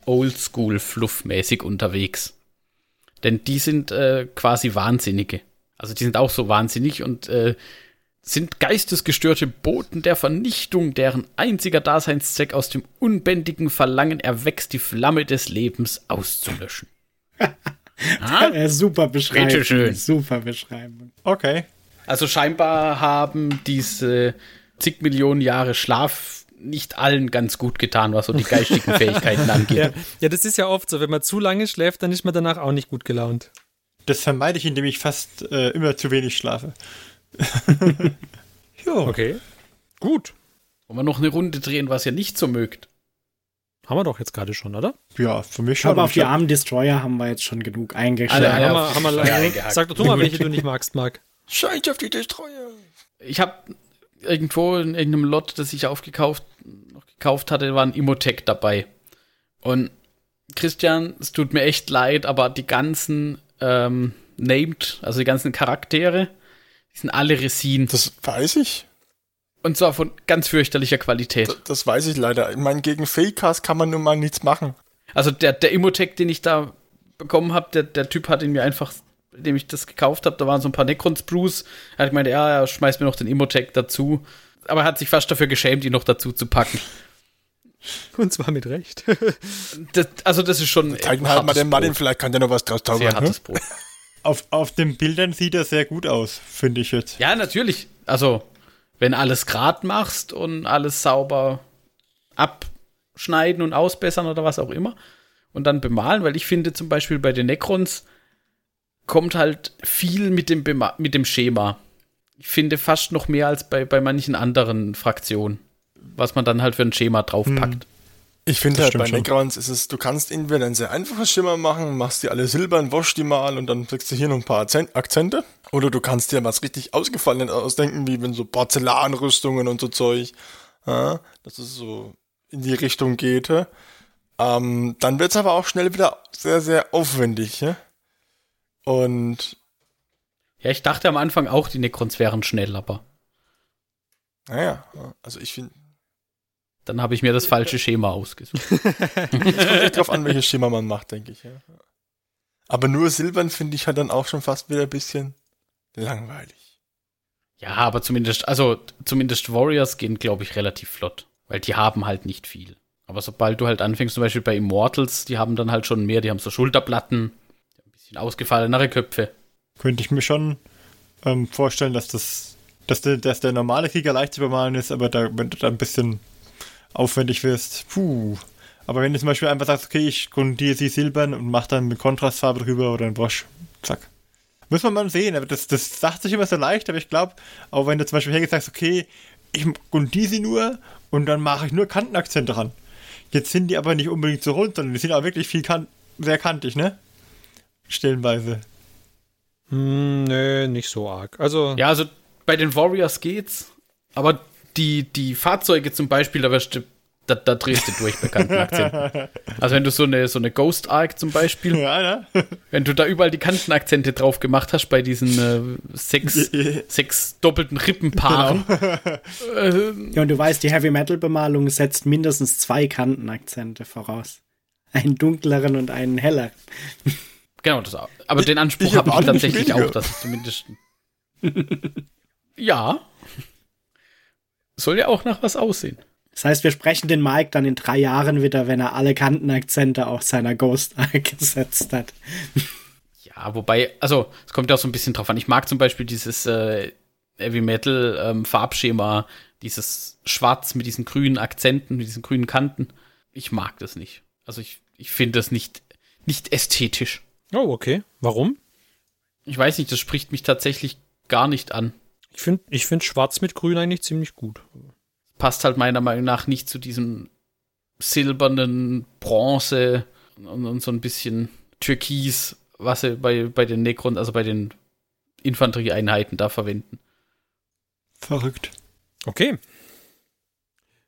oldschool-fluffmäßig unterwegs. Denn die sind äh, quasi Wahnsinnige. Also die sind auch so wahnsinnig und äh, sind geistesgestörte Boten der Vernichtung, deren einziger Daseinszweck aus dem unbändigen Verlangen erwächst, die Flamme des Lebens auszulöschen. Äh, super Beschreibung. Bitteschön. Super Beschreibung. Okay. Also scheinbar haben diese zig Millionen Jahre Schlaf nicht allen ganz gut getan, was so die geistigen Fähigkeiten angeht. Ja, ja, das ist ja oft so. Wenn man zu lange schläft, dann ist man danach auch nicht gut gelaunt. Das vermeide ich, indem ich fast äh, immer zu wenig schlafe. ja. Okay. Gut. Wollen wir noch eine Runde drehen, was ihr nicht so mögt? Haben wir doch jetzt gerade schon, oder? Ja, für mich schon. Aber auf die Ich- armen Destroyer haben wir jetzt schon genug eingeschlagen. Alle, haben wir, haben wir. Sag doch du mal, welche du nicht magst, Marc. Scheiß auf die Destroyer. Ich habe irgendwo in irgendeinem Lot, das ich aufgekauft noch gekauft hatte, war ein Immotech dabei. Und Christian, es tut mir echt leid, aber die ganzen ähm, Named, also die ganzen Charaktere, die sind alle Resin. Das weiß ich. Und zwar von ganz fürchterlicher Qualität. Das, das weiß ich leider. Ich meine, gegen Fakecast kann man nun mal nichts machen. Also der, der Immotech, den ich da bekommen habe, der, der Typ hat ihn mir einfach, dem ich das gekauft habe, da waren so ein paar Necron-Sprues. Er hat gemeint, ja, er schmeißt mir noch den Immotech dazu. Aber er hat sich fast dafür geschämt, ihn noch dazu zu packen. Und zwar mit Recht. Das, also das ist schon Zeigen halt mal den Martin, Brot. vielleicht kann der noch was draus Sehr zaubern. hartes Hm? Brot. Auf, auf den Bildern sieht er sehr gut aus, finde ich jetzt. Ja, natürlich. Also, wenn alles grad machst und alles sauber abschneiden und ausbessern oder was auch immer und dann bemalen, weil ich finde zum Beispiel bei den Necrons kommt halt viel mit dem, Bema mit dem Schema. Ich finde fast noch mehr als bei, bei manchen anderen Fraktionen, was man dann halt für ein Schema draufpackt. Ich finde Das halt bei. Necrons ist es, du kannst entweder ein sehr einfaches Schimmer machen, machst die alle silbern, waschst die mal und dann kriegst du hier noch ein paar Akzent- Akzente. Oder du kannst dir was richtig Ausgefallenes ausdenken, wie wenn so Porzellanrüstungen und so Zeug, ja, dass es so in die Richtung geht. Ähm, dann wird's aber auch schnell wieder sehr, sehr aufwendig. Ja? Und Ja, ich dachte am Anfang auch, die Necrons wären schnell, aber naja, ja, also ich finde, dann habe ich mir das falsche Schema ausgesucht. es kommt echt drauf an, welches Schema man macht, denke ich. Ja. Aber nur silbern finde ich halt dann auch schon fast wieder ein bisschen langweilig. Ja, aber zumindest, also zumindest Warriors gehen, glaube ich, relativ flott, weil die haben halt nicht viel. Aber sobald du halt anfängst, zum Beispiel bei Immortals, die haben dann halt schon mehr, die haben so Schulterplatten, ein bisschen ausgefallenere Köpfe. Könnte ich mir schon ähm, vorstellen, dass das, dass der, dass der normale Krieger leicht zu bemalen ist, aber da, wenn du da ein bisschen aufwendig wirst, puh. Aber wenn du zum Beispiel einfach sagst, okay, ich grundiere sie silbern und mach dann eine Kontrastfarbe drüber oder ein Wasch, zack. Muss man mal sehen, aber das, das sagt sich immer so leicht, aber ich glaube, auch wenn du zum Beispiel hergehst sagst, okay, ich grundiere sie nur und dann mache ich nur Kantenakzente dran. Jetzt sind die aber nicht unbedingt so rund, sondern die sind auch wirklich viel kan sehr kantig, ne? Stellenweise. Hm, nee, nicht so arg. Also, Ja, also bei den Warriors geht's, aber die, die Fahrzeuge zum Beispiel, da wirst du da, da drehst du durch bei Kantenakzenten. Also wenn du so eine, so eine Ghost Arc zum Beispiel, Ja, ja. wenn du da überall die Kantenakzente drauf gemacht hast bei diesen äh, sechs, sechs doppelten Rippenpaaren. Ja, und du weißt, die Heavy Metal Bemalung setzt mindestens zwei Kantenakzente voraus. Einen dunkleren und einen helleren. Genau, das auch. Aber den Anspruch ich hab habe ich auch nicht tatsächlich auch, dass es zumindest. ja. Soll ja auch nach was aussehen. Das heißt, wir sprechen den Mike dann in drei Jahren wieder, wenn er alle Kantenakzente auf seiner Ghost gesetzt hat. Ja, wobei, also, es kommt ja auch so ein bisschen drauf an. Ich mag zum Beispiel dieses äh, Heavy Metal ähm, Farbschema, dieses Schwarz mit diesen grünen Akzenten, mit diesen grünen Kanten. Ich mag das nicht. Also ich, ich finde das nicht, nicht ästhetisch. Oh, okay. Warum? Ich weiß nicht, das spricht mich tatsächlich gar nicht an. Ich finde ich find Schwarz mit Grün eigentlich ziemlich gut. Passt halt meiner Meinung nach nicht zu diesem silbernen Bronze und, und so ein bisschen Türkis, was sie bei, bei den Necron, also bei den Infanterieeinheiten da verwenden. Verrückt. Okay.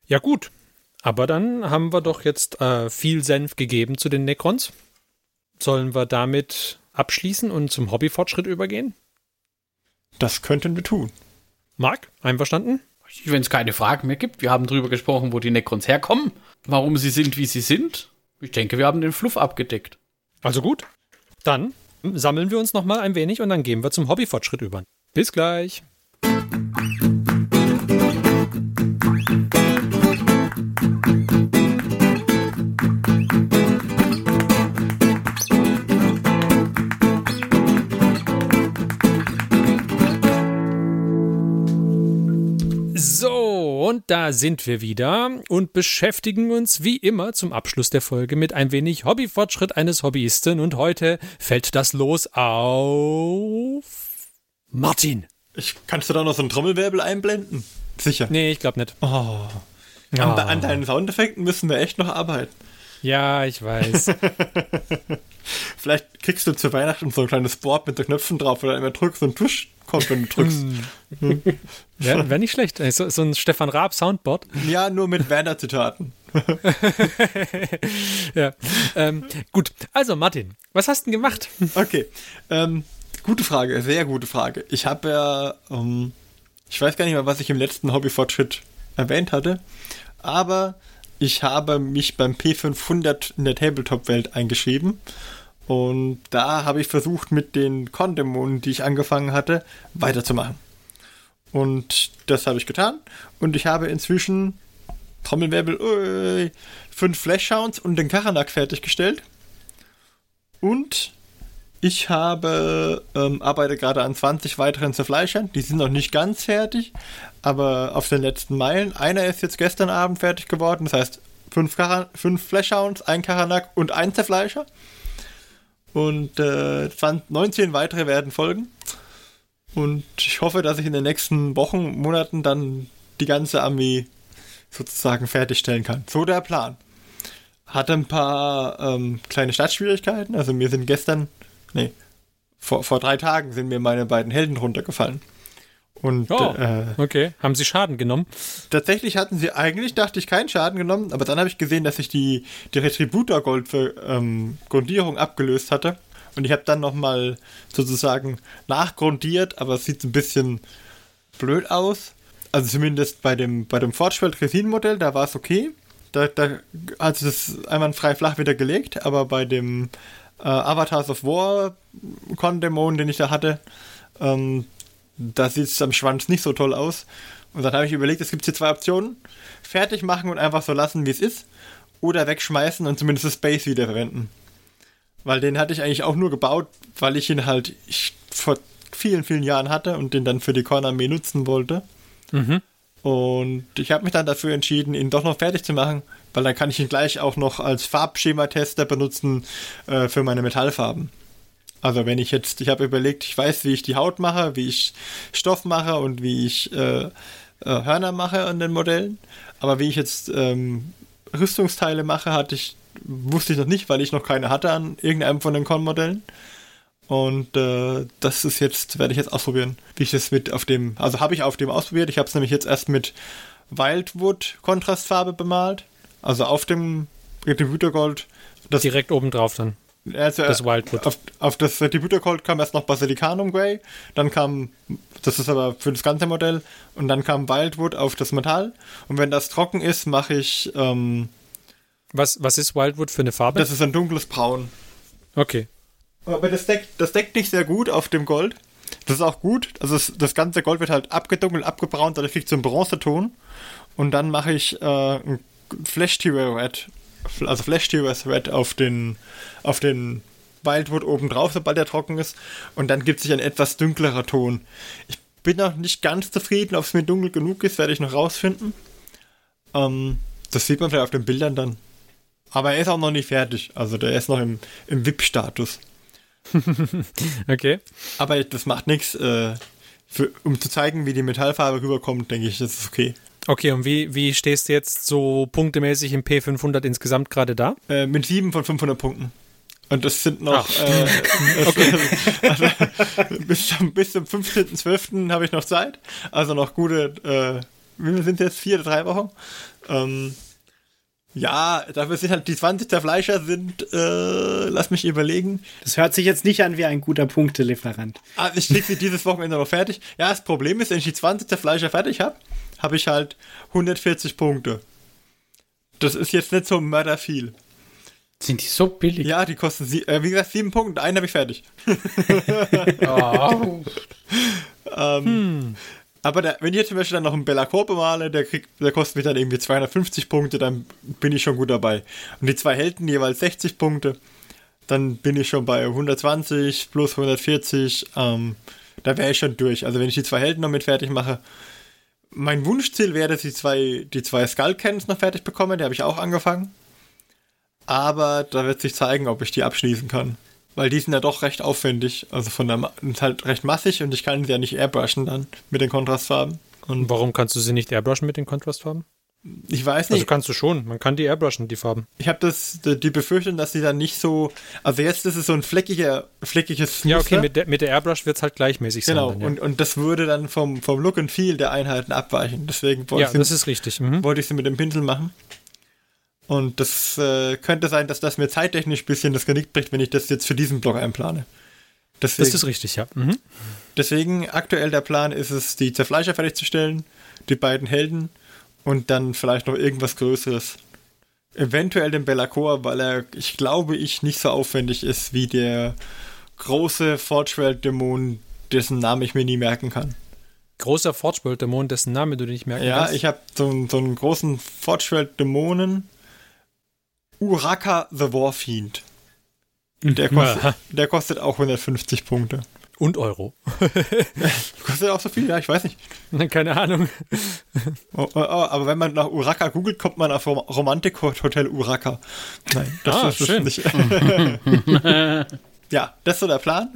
Ja, gut. Aber dann haben wir doch jetzt äh, viel Senf gegeben zu den Necrons. Sollen wir damit abschließen und zum Hobbyfortschritt übergehen? Das könnten wir tun. Marc, einverstanden? Wenn es keine Fragen mehr gibt, wir haben drüber gesprochen, wo die Necrons herkommen, warum sie sind, wie sie sind. Ich denke, wir haben den Fluff abgedeckt. Also gut. Dann sammeln wir uns noch mal ein wenig und dann gehen wir zum Hobbyfortschritt über. Bis gleich. Und da sind wir wieder und beschäftigen uns wie immer zum Abschluss der Folge mit ein wenig Hobbyfortschritt eines Hobbyisten. Und heute fällt das los auf Martin. Ich, kannst du da noch so einen Trommelwirbel einblenden? Sicher. Nee, ich glaube nicht. Oh. An, Ah. an deinen Soundeffekten müssen wir echt noch arbeiten. Ja, ich weiß. Vielleicht kriegst du zu Weihnachten so ein kleines Board mit so Knöpfen drauf, du immer drückst und Tusch kommt, wenn du drückst. Wäre wär nicht schlecht. So, so ein Stefan Raab Soundboard. ja, nur mit Werner-Zitaten. Ja. Ähm, gut, also Martin, was hast du denn gemacht? Okay. Ähm, gute Frage, sehr gute Frage. Ich habe ja, ähm, ich weiß gar nicht mehr, was ich im letzten Hobbyfortschritt erwähnt hatte, aber ich habe mich beim P500 in der Tabletop-Welt eingeschrieben und da habe ich versucht, mit den Con-Dämonen, die ich angefangen hatte, weiterzumachen. Und das habe ich getan und ich habe inzwischen Trommelwirbel, ui, fünf Flash-Sounds und den Karanak fertiggestellt. Und ich habe, ähm, arbeite gerade an 20 weiteren Zerfleischern. Die sind noch nicht ganz fertig, aber auf den letzten Meilen. Einer ist jetzt gestern Abend fertig geworden. Das heißt, fünf, fünf Flashhounds, ein Karanak und ein Zerfleischer. Und äh, 20, 19 weitere werden folgen. Und ich hoffe, dass ich in den nächsten Wochen, Monaten dann die ganze Armee sozusagen fertigstellen kann. So der Plan. Hatte ein paar ähm, kleine Startschwierigkeiten. Also mir sind gestern, nee, vor, vor drei Tagen sind mir meine beiden Helden runtergefallen. Und Oh. äh, Okay, haben Sie Schaden genommen? tatsächlich hatten sie eigentlich, dachte ich, keinen Schaden genommen, aber dann habe ich gesehen, dass ich die, die Retributor-Gold für ähm, Grundierung abgelöst hatte. Und ich habe dann nochmal sozusagen nachgrundiert, aber es sieht ein bisschen blöd aus. Also zumindest bei dem, bei dem Fortschwelt-Resin-Modell, da war es okay. Da, da hat es einwandfrei flach wieder gelegt, aber bei dem äh, Avatars of War Condemon, den ich da hatte, ähm, da sieht es am Schwanz nicht so toll aus. Und dann habe ich überlegt, es gibt hier zwei Optionen. Fertig machen und einfach so lassen, wie es ist. Oder wegschmeißen und zumindest das Base wiederverwenden. Weil den hatte ich eigentlich auch nur gebaut, weil ich ihn halt ich, vor vielen, vielen Jahren hatte und den dann für die Korn-Armee nutzen wollte. Und ich habe mich dann dafür entschieden, ihn doch noch fertig zu machen, weil dann kann ich ihn gleich auch noch als Farbschematester benutzen äh, für meine Metallfarben. Also wenn ich jetzt, ich habe überlegt, ich weiß, wie ich die Haut mache, wie ich Stoff mache und wie ich äh, äh, Hörner mache an den Modellen. Aber wie ich jetzt ähm, Rüstungsteile mache, hatte ich, wusste ich noch nicht, weil ich noch keine hatte an irgendeinem von den Con-Modellen. Und äh, das ist jetzt, werde ich jetzt ausprobieren, wie ich das mit auf dem, also habe ich auf dem ausprobiert. Ich habe es nämlich jetzt erst mit Wildwood Kontrastfarbe bemalt. Also auf dem Debütergold. Das, Direkt oben drauf dann. Also, das Wildwood. Auf, auf das Debütergold kam erst noch Basilicanum Grey, dann kam, das ist aber für das ganze Modell, und dann kam Wildwood auf das Metall. Und wenn das trocken ist, mache ich, ähm, Was, was ist Wildwood für eine Farbe? das ist ein dunkles Braun. okay. Aber das deckt, das deckt nicht sehr gut auf dem Gold. Das ist auch gut. Also es, das ganze Gold wird halt abgedunkelt, abgebraunt, dadurch kriegt so einen Bronzeton. Und dann mache ich äh, ein Flash Hero Also Flash Heroes Red auf den, auf den Wildwood oben drauf, sobald er trocken ist. Und dann gibt sich ein etwas dünklerer Ton. Ich bin noch nicht ganz zufrieden, ob es mir dunkel genug ist, werde ich noch rausfinden. Ähm, das sieht man vielleicht auf den Bildern dann. Aber er ist auch noch nicht fertig. Also der ist noch im, im VIP-Status. Okay. Aber das macht nichts. Äh, um zu zeigen, wie die Metallfarbe rüberkommt, denke ich, das ist okay. Okay, und wie, wie stehst du jetzt so punktemäßig im P500 insgesamt gerade da? Äh, mit 7 von 500 Punkten. Und das sind noch. Ach. Äh, okay. also, bis, zum, bis zum 15.12. habe ich noch Zeit. Also noch gute. Äh, wie viel sind jetzt? Vier oder drei Wochen? Ähm, ja, dafür sind halt die 20 der Fleischer sind. Äh, lass mich überlegen. Das hört sich jetzt nicht an wie ein guter Punktelieferant. Ah, ich krieg sie dieses Wochenende noch fertig. Ja, das Problem ist, wenn ich die 20 der Fleischer fertig habe, habe ich halt 140 Punkte. Das ist jetzt nicht so mörder viel. Sind die so billig? Ja, die kosten, sie äh, wie gesagt, sieben Punkte. Einen habe ich fertig. Oh. Ähm, Aber der, wenn ich jetzt zum Beispiel dann noch einen Bellacore bemale, der, kriegt, der kostet mich dann irgendwie 250 Punkte, dann bin ich schon gut dabei. Und die zwei Helden jeweils 60 Punkte, dann bin ich schon bei 120 plus 140. Ähm, da wäre ich schon durch. Also wenn ich die zwei Helden noch mit fertig mache, mein Wunschziel wäre, dass ich die zwei, die zwei Skullcans noch fertig bekomme. Die habe ich auch angefangen. Aber da wird sich zeigen, ob ich die abschließen kann. Weil die sind ja doch recht aufwendig. Also von der Ma sind halt recht massig und ich kann sie ja nicht airbrushen dann mit den Kontrastfarben. Und Warum kannst du sie nicht airbrushen mit den Kontrastfarben? Ich weiß Also nicht, kannst du schon. Man kann die airbrushen, die Farben. ich habe das die Befürchtung, dass sie dann nicht so. Also jetzt ist es so ein fleckiger, fleckiges Ja, okay, Muster. mit der, mit der Airbrush wird es halt gleichmäßig Genau, sein. Dann, und, und das würde dann vom, vom Look and Feel der Einheiten abweichen. Deswegen ja, wollte ja ich das ist richtig. Mhm. wollte ich sie mit dem Pinsel machen. Und das äh, könnte sein, dass das mir zeittechnisch ein bisschen das Genick bricht, wenn ich das jetzt für diesen Blog einplane. Deswegen, Das ist richtig, ja. Mhm. deswegen aktuell der Plan ist es, die Zerfleischer fertigzustellen, die beiden Helden und dann vielleicht noch irgendwas Größeres. Eventuell den Bellacore, weil er, ich glaube, ich nicht so aufwendig ist wie der große Forge-World-Dämon, dessen Namen ich mir nie merken kann. Großer Forgeworld-Dämon, dessen Name du dir nicht merken Ja, kannst. ich habe so, einen- so einen großen Forge-World-Dämonen. Uraka the Warfiend. Der kostet, Aha. der kostet auch 150 Punkte. Und Euro. Kostet auch so viel? Ja, ich weiß nicht. Keine Ahnung. Oh, oh, oh, aber wenn man nach Uraka googelt, kommt man auf Rom Romantik Hotel Uraka. Nein, das Ah, ist schön. nicht. ja, das ist so der Plan.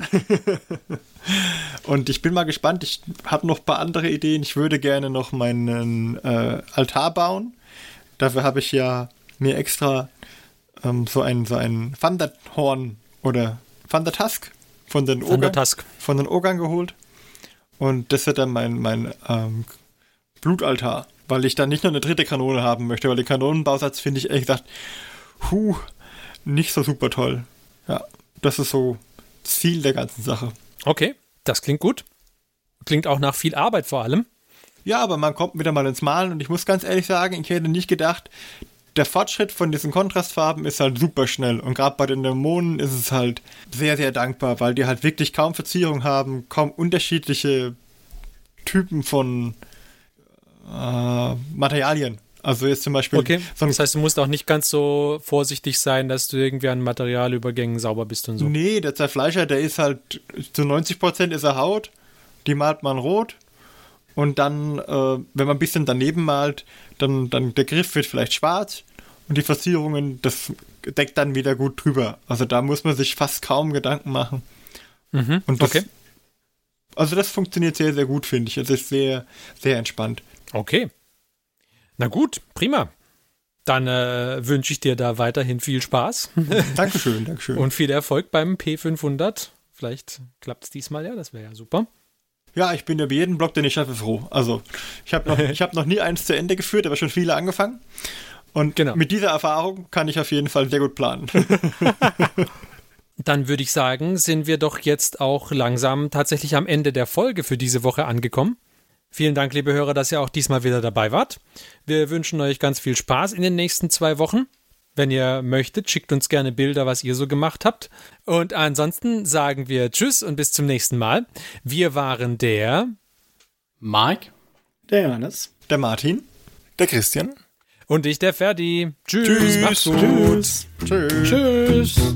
Und ich bin mal gespannt. Ich habe noch ein paar andere Ideen. Ich würde gerne noch meinen äh, Altar bauen. Dafür habe ich ja mir extra ähm, so ein so ein Thunderhorn oder Thundertusk von den Ogern von den Ogern geholt. Und das wird dann mein, mein ähm, Blutaltar, weil ich dann nicht nur eine dritte Kanone haben möchte, weil den Kanonenbausatz finde ich ehrlich gesagt, huh, nicht so super toll. Ja, das ist so Ziel der ganzen Sache. Okay, das klingt gut. Klingt auch nach viel Arbeit vor allem. Ja, aber man kommt wieder mal ins Malen und ich muss ganz ehrlich sagen, ich hätte nicht gedacht, der Fortschritt von diesen Kontrastfarben ist halt super schnell und gerade bei den Dämonen ist es halt sehr, sehr dankbar, weil die halt wirklich kaum Verzierung haben, kaum unterschiedliche Typen von äh, Materialien. Also jetzt zum Beispiel Okay, so das heißt, du musst auch nicht ganz so vorsichtig sein, dass du irgendwie an Materialübergängen sauber bist und so. Nee, der Zerfleischer, der ist halt zu 90% ist er Haut, die malt man rot und dann, äh, wenn man ein bisschen daneben malt, dann, dann der Griff wird vielleicht schwarz und die Verzierungen, das deckt dann wieder gut drüber. Also da muss man sich fast kaum Gedanken machen. Mhm. Und das, okay. Also das funktioniert sehr, sehr gut, finde ich. Es ist sehr, sehr entspannt. Okay. Na gut, prima. Dann äh, wünsche ich dir da weiterhin viel Spaß Dankeschön, Dankeschön. und viel Erfolg beim P500. Vielleicht klappt es diesmal ja, das wäre ja super. Ja, ich bin über jeden Blog, den ich schaffe, froh. Also, ich habe noch, hab noch nie eins zu Ende geführt, aber schon viele angefangen. Und Genau. mit dieser Erfahrung kann ich auf jeden Fall sehr gut planen. Dann würde ich sagen, sind wir doch jetzt auch langsam tatsächlich am Ende der Folge für diese Woche angekommen. Vielen Dank, liebe Hörer, dass ihr auch diesmal wieder dabei wart. Wir wünschen euch ganz viel Spaß in den nächsten zwei Wochen. Wenn ihr möchtet, schickt uns gerne Bilder, was ihr so gemacht habt. Und ansonsten sagen wir Tschüss und bis zum nächsten Mal. Wir waren der Mike? Der Johannes. Der Martin. Der Christian. Und ich, der Ferdi. Tschüss, Tschüss. macht's gut. Tschüss. Tschüss. Tschüss.